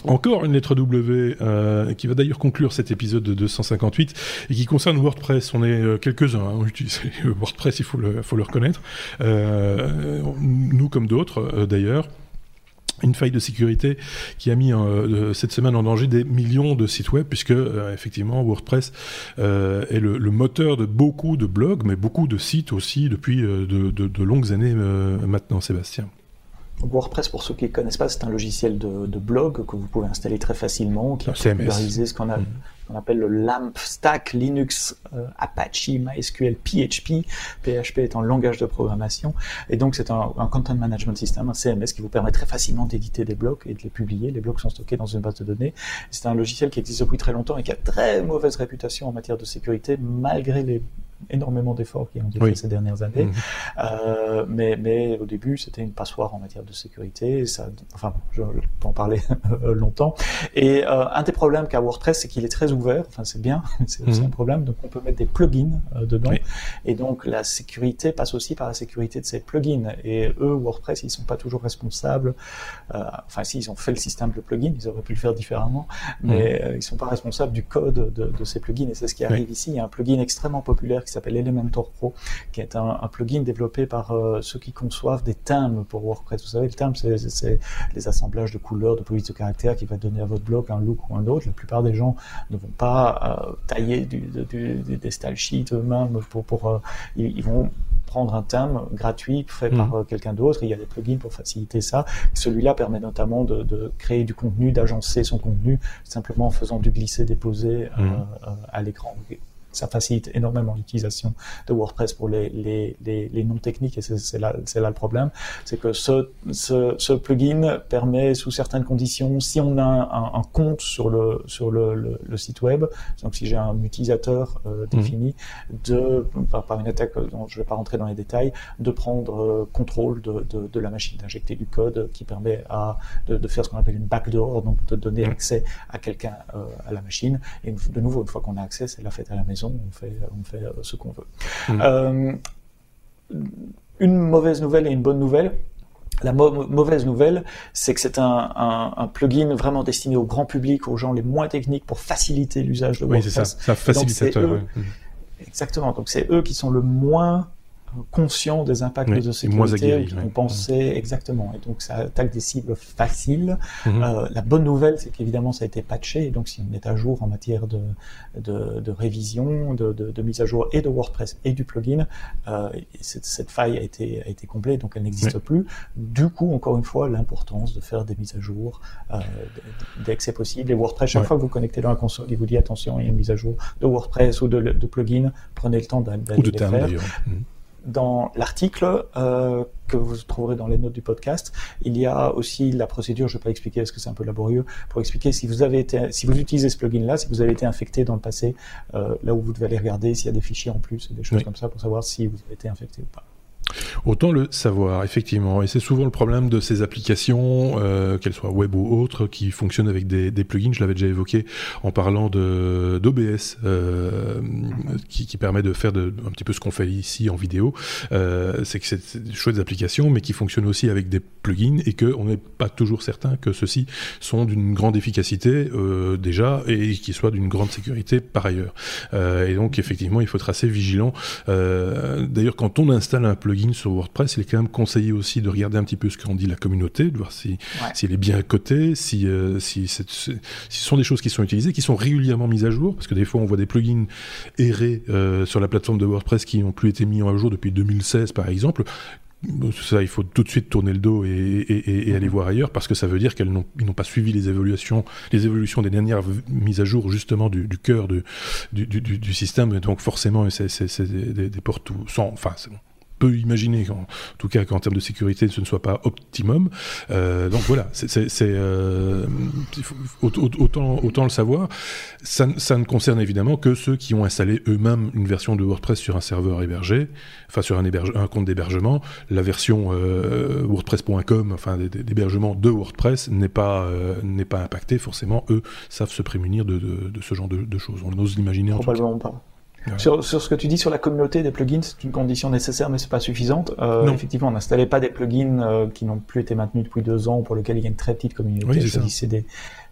Encore une lettre W euh, qui va d'ailleurs conclure cet épisode de 258 et qui concerne WordPress. On est euh, quelques-uns à hein, utiliser WordPress, il faut le, faut le reconnaître. Euh, nous comme d'autres d'ailleurs une faille de sécurité qui a mis euh, cette semaine en danger des millions de sites web puisque euh, effectivement WordPress euh, est le, moteur de beaucoup de blogs mais beaucoup de sites aussi depuis de, de, longues années maintenant Sébastien. WordPress, pour ceux qui ne connaissent pas, c'est un logiciel de, de, blog que vous pouvez installer très facilement, qui a popularisé ce qu'on a, mm appelle le LAMP stack Linux, euh, Apache, MySQL, PHP, PHP étant le langage de programmation. Et donc c'est un, un, content management system, un CMS qui vous permet très facilement d'éditer des blocs et de les publier. Les blocs sont stockés dans une base de données. C'est un logiciel qui existe depuis très longtemps et qui a très mauvaise réputation en matière de sécurité, malgré les énormément d'efforts qui ont été faits ces dernières années. Mhm. Euh, mais, mais au début, c'était une passoire en matière de sécurité. Ça, enfin, je, peux en parler longtemps. Et euh, un des problèmes qu'a WordPress, c'est qu'il est très ouvert. Enfin, c'est bien, c'est aussi mhm. un problème. Donc, on peut mettre des plugins euh, dedans. Et donc, la sécurité passe aussi par la sécurité de ces plugins. Et eux, WordPress, ils sont pas toujours responsables. Enfin, si ils ont fait le système de plugins, ils auraient pu le faire différemment. Mais mhm. ils sont pas responsables du code de, de ces plugins. Et c'est ce qui arrive ici. Il y a un plugin extrêmement populaire qui s'appelle Elementor Pro, qui est un, plugin développé par euh, ceux qui conçoivent des thèmes pour WordPress. Vous savez, le thème, c'est les assemblages de couleurs, de polices de caractères qui va donner à votre bloc un look ou un autre. La plupart des gens ne vont pas euh, tailler du, des style sheets eux-mêmes pour, pour euh, ils, vont prendre un thème gratuit fait par mmh. quelqu'un d'autre. Il y a des plugins pour faciliter ça. Celui-là permet notamment de, créer du contenu, d'agencer son contenu simplement en faisant du glisser-déposer mmh. à l'écran ça facilite énormément l'utilisation de WordPress pour les, les, les, les non-techniques et c'est là, là le problème. C'est que ce, ce, ce, plugin permet sous certaines conditions, si on a un, un compte sur le, sur le, le, site web, donc si j'ai un utilisateur euh, mmh. défini, de, par, une attaque dont je ne vais pas rentrer dans les détails, de prendre euh, contrôle de, de, de, la machine, d'injecter du code qui permet à, de, de faire ce qu'on appelle une backdoor, donc de donner mmh. accès à quelqu'un euh, à la machine. Et de nouveau, une fois qu'on a accès, c'est la fête à la maison on fait, on fait euh, ce qu'on veut. Mm. Euh, une mauvaise nouvelle et une bonne nouvelle. La mauvaise nouvelle, c'est que c'est un, plugin vraiment destiné au grand public, aux gens les moins techniques pour faciliter l'usage de WordPress. Oui, c'est ça, ça facilitateur. Exactement. Donc c'est eux qui sont le moins conscients des impacts de sécurité, qui ont pensé exactement. Et donc ça attaque des cibles faciles. Mhm. Euh, la bonne nouvelle, c'est qu'évidemment ça a été patché, et donc si on est à jour en matière de, de, de révision, de, de, mise à jour et de WordPress et du plugin, euh, cette, cette, faille a été, a été complète, donc elle n'existe plus. Du coup, encore une fois, l'importance de faire des mises à jour euh, dès que c'est possible. Et WordPress, chaque fois que vous connectez dans la console, il vous dit attention, il y a une mise à jour de WordPress ou de, de plugin, prenez le temps d'aller les faire. Dans l'article euh, que vous trouverez dans les notes du podcast, il y a aussi la procédure, je ne vais pas expliquer parce que c'est un peu laborieux, pour expliquer si vous avez été, si vous utilisez ce plugin-là, si vous avez été infecté dans le passé, euh, là où vous devez aller regarder s'il y a des fichiers en plus, des choses comme ça pour savoir si vous avez été infecté ou pas. Autant le savoir, effectivement. Et c'est souvent le problème de ces applications, euh, qu'elles soient web ou autres, qui fonctionnent avec des, plugins. Je l'avais déjà évoqué en parlant d'OBS, euh, qui, permet de faire de, un petit peu ce qu'on fait ici en vidéo. Euh, c'est que c'est des chouettes applications, mais qui fonctionnent aussi avec des plugins et qu'on n'est pas toujours certain que ceux-ci sont d'une grande efficacité déjà et qu'ils soient d'une grande sécurité par ailleurs. Et donc effectivement, il faut être assez vigilant. D'ailleurs, quand on installe un plugin sur WordPress, il est quand même conseillé aussi de regarder un petit peu ce qu'en dit la communauté, de voir si, si est bien cotée, si, euh, si, si, ce sont des choses qui sont utilisées, qui sont régulièrement mises à jour, parce que des fois on voit des plugins errer euh, sur la plateforme de WordPress qui n'ont plus été mis à jour depuis 2016 par exemple, ça, il faut tout de suite tourner le dos et, et, et aller voir ailleurs parce que ça veut dire qu'ils n'ont pas suivi les évolutions, les évolutions des dernières mises à jour justement du, du cœur du, du, du, système. Et donc forcément, c'est des, des, portes sans, enfin, peut imaginer, en tout cas qu'en termes de sécurité, ce ne soit pas optimum. Euh, donc voilà, c'est autant, le savoir. Ça, ne concerne évidemment que ceux qui ont installé eux-mêmes une version de WordPress sur un serveur hébergé, enfin sur un, compte d'hébergement. La version euh, WordPress.com, enfin d'hébergement de WordPress, n'est pas euh, n'est pas impactée. Forcément, eux savent se prémunir de, ce genre de, de, choses. On ose l'imaginer. Probablement pas. Sur, sur, ce que tu dis sur la communauté des plugins, c'est une condition nécessaire, mais c'est pas suffisante. Euh, effectivement, on n'installait pas des plugins euh, qui n'ont plus été maintenus depuis deux ans, pour lesquels il y a une très petite communauté. Oui, c'est des,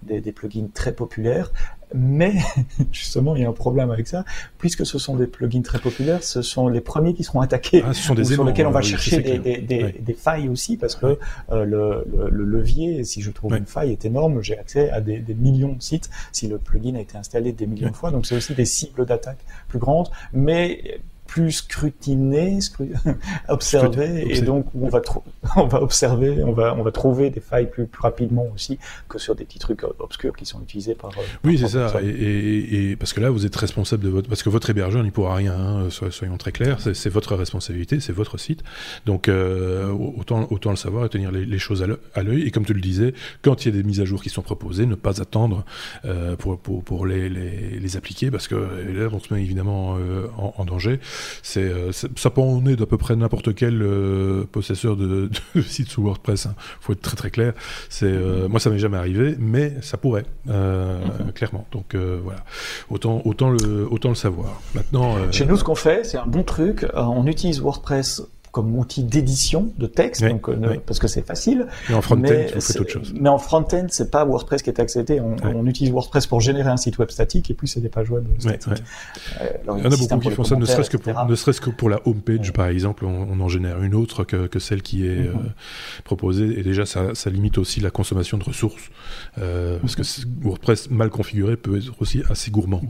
des, des, plugins très populaires. Mais justement, il y a un problème avec ça, puisque ce sont des plugins très populaires, ce sont les premiers qui seront attaqués, ah, sur lesquels on va chercher des, des, des, failles aussi, parce que euh, le, le, levier, si je trouve une faille, est énorme. J'ai accès à des, millions de sites si le plugin a été installé des millions de fois. Donc c'est aussi des cibles d'attaque plus grandes, mais plus scrutiné, observé, et donc on va, on va observer, on va, on va trouver des failles plus, plus rapidement aussi que sur des petits trucs obscurs qui sont utilisés par. Oui, c'est ça. Et, et, parce que là, vous êtes responsable de votre, parce que votre hébergeur n'y pourra rien. Hein, soyons très clairs, c'est votre responsabilité, c'est votre site. Donc euh, autant, autant le savoir et tenir les, choses à l'œil. Et comme tu le disais, quand il y a des mises à jour qui sont proposées, ne pas attendre euh, pour, pour, pour les, les, les, appliquer, parce que là, on se met évidemment euh, en, en danger. Euh, c'est, ça peut en être d'à peu près n'importe quel euh, possesseur de, de, site sous WordPress. Hein. Faut être très très clair. C'est euh, moi ça m'est jamais arrivé, mais ça pourrait mhm. clairement. Donc voilà, autant autant le autant le savoir. Maintenant, chez nous ce qu'on fait, c'est un bon truc. on utilise WordPress comme outil d'édition de texte, donc, euh, parce que c'est facile. Mais en front-end, autre chose. Mais en front-end, c'est pas WordPress qui est accepté. On, on, utilise WordPress pour générer un site web statique et puis c'est des pages web statiques. Euh, il y en a beaucoup qui font ça, ne serait-ce que pour, que la homepage, par exemple, on, on, en génère une autre que, que celle qui est mhm. euh, proposée. Et déjà, ça, ça, limite aussi la consommation de ressources, euh, parce que WordPress mal configuré peut être aussi assez gourmand.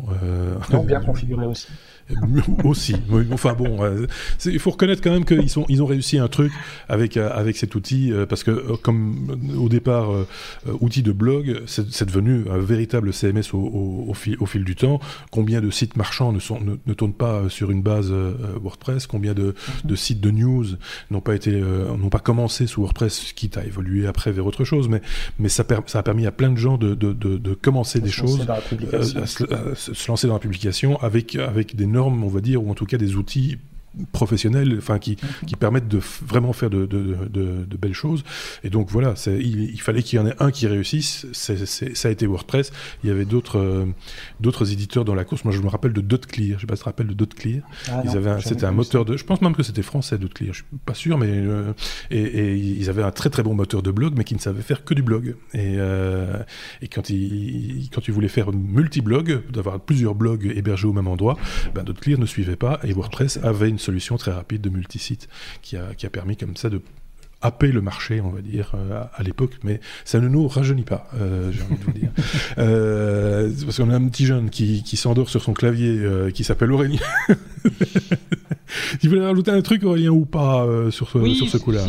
non, bien configuré aussi. aussi. Enfin bon, euh, il faut reconnaître quand même qu'ils ils ont réussi un truc avec euh, avec cet outil euh, parce que comme au départ outil de blog, c'est devenu un véritable CMS au, au, fil, au, fil, du temps. Combien de sites marchands ne, sont, ne, tournent pas sur une base WordPress? Combien de, mhm. de, sites de news n'ont pas été, n'ont pas commencé sous WordPress, quitte à évoluer après vers autre chose, mais mais ça, ça a permis à plein de gens de, de, de, commencer des choses, se, se, lancer dans la publication avec avec des normes, on va dire, ou en tout cas des outils professionnels, enfin qui, qui permettent de vraiment faire de, de, de, de belles choses. Et donc voilà, il, il fallait qu'il y en ait un qui réussisse. ça a été WordPress. Il y avait d'autres euh, d'autres éditeurs dans la course. Moi, je me rappelle de DotClear. Je sais pas si tu te rappelles de DotClear. Ah c'était un moteur de. Je pense même que c'était français DotClear. Je suis pas sûr, mais euh, et, et, ils avaient un très très bon moteur de blog, mais qui ne savait faire que du blog. Et, euh, et quand ils quand ils voulaient faire multi-blog, d'avoir plusieurs blogs hébergés au même endroit, ben DotClear ne suivait pas et WordPress avait une solution très rapide de multisite qui a, qui a permis comme ça de happer le marché, on va dire, euh, à, l'époque, mais ça ne nous rajeunit pas, euh, j'ai envie de vous dire. Euh, parce qu'on a un petit jeune qui, qui s'endort sur son clavier, qui s'appelle Aurélien. tu voulais rajouter un truc, Aurélien, ou pas, sur ce, sur ce coup-là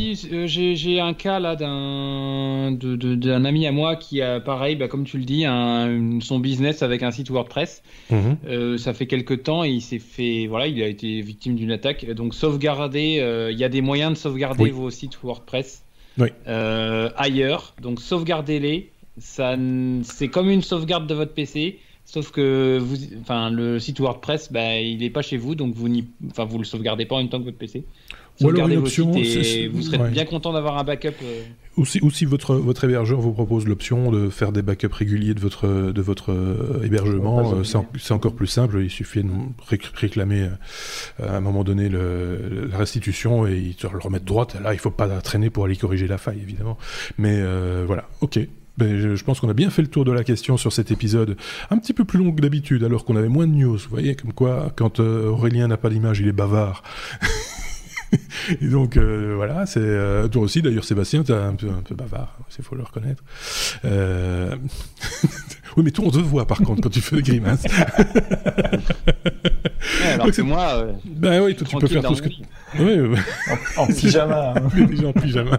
j'ai un cas là d'un d'un ami à moi qui a, pareil, bah, comme tu le dis, un, son business avec un site WordPress. Mhm. ça fait quelques temps et il s'est fait, voilà, il a été victime d'une attaque. Donc sauvegarder, il y a des moyens de sauvegarder vos sites WordPress euh, ailleurs. Donc sauvegardez-les. Ça, c'est comme une sauvegarde de votre PC. Sauf que vous, enfin, le site WordPress, bah, il n'est pas chez vous, donc vous, enfin, vous le sauvegardez pas en même temps que votre PC. Ou alors une option, et vous serez bien content d'avoir un backup. Euh. Ou, si, ou si, votre, votre hébergeur vous propose l'option de faire des backups réguliers de votre, de votre euh, hébergement, euh, c'est encore plus simple. Il suffit de réclamer à un moment donné le, la restitution et ils te le remettent droite. Là, il faut pas traîner pour aller corriger la faille, évidemment. Mais voilà, ok. Ben, je, pense qu'on a bien fait le tour de la question sur cet épisode, un petit peu plus long que d'habitude, alors qu'on avait moins de news. Vous voyez, comme quoi, quand Aurélien n'a pas d'image, il est bavard. et donc euh, voilà, c'est euh, toi aussi d'ailleurs Sébastien, t'es un peu un peu bavard, il faut le reconnaître. Euh... oui, mais toi on te voit par contre quand tu fais des grimaces. alors que moi, euh, ben oui, toi tu peux faire tout ce que. Oui, oui. En, en, pyjama. Hein. Déjà en pyjama.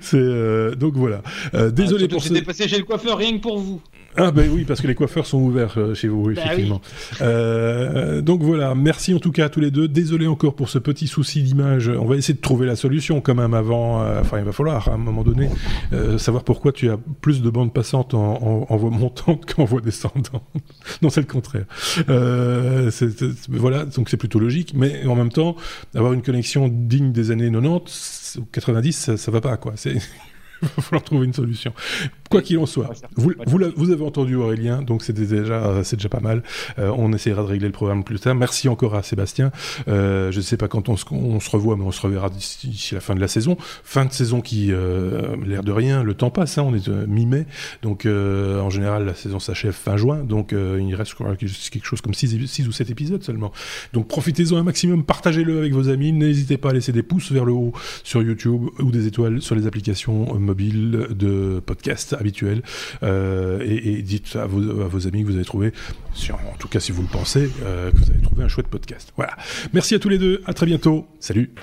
c'est donc voilà. désolé ah, pour ce. J'étais passé chez le coiffeur rien que pour vous. Ah ben oui, parce que les coiffeurs sont ouverts euh, chez vous, bah effectivement. Euh, donc voilà, merci en tout cas à tous les deux. Désolé encore pour ce petit souci d'image. On va essayer de trouver la solution quand même avant. Euh, enfin, il va falloir à un moment donné savoir pourquoi tu as plus de bandes passantes en, voie montante qu'en voie descendante. non, c'est le contraire. voilà, donc c'est plutôt logique. Mais en même temps, avoir une connexion digne des années 90 ou 90, ça, ça va pas quoi. C'est il va falloir trouver une solution. Quoi qu'il en soit, vous, vous, avez entendu Aurélien, donc c'est déjà, c'est déjà pas mal. Euh, on essaiera de régler le problème plus tard. Merci encore à Sébastien. Euh, je ne sais pas quand on se, on se, revoit, mais on se reverra d'ici la fin de la saison. Fin de saison qui, euh, l'air de rien, le temps passe. Hein, on est mi-mai, donc en général la saison s'achève fin juin, donc il reste quelque chose comme 6 ou 7 épisodes seulement. Donc profitez-en un maximum, partagez-le avec vos amis. N'hésitez pas à laisser des pouces vers le haut sur YouTube ou des étoiles sur les applications mobiles de podcast habituel euh, et, dites à vos, amis que vous avez trouvé, en tout cas si vous le pensez, euh, que vous avez trouvé un chouette podcast. Voilà. Merci à tous les deux. À très bientôt. Salut.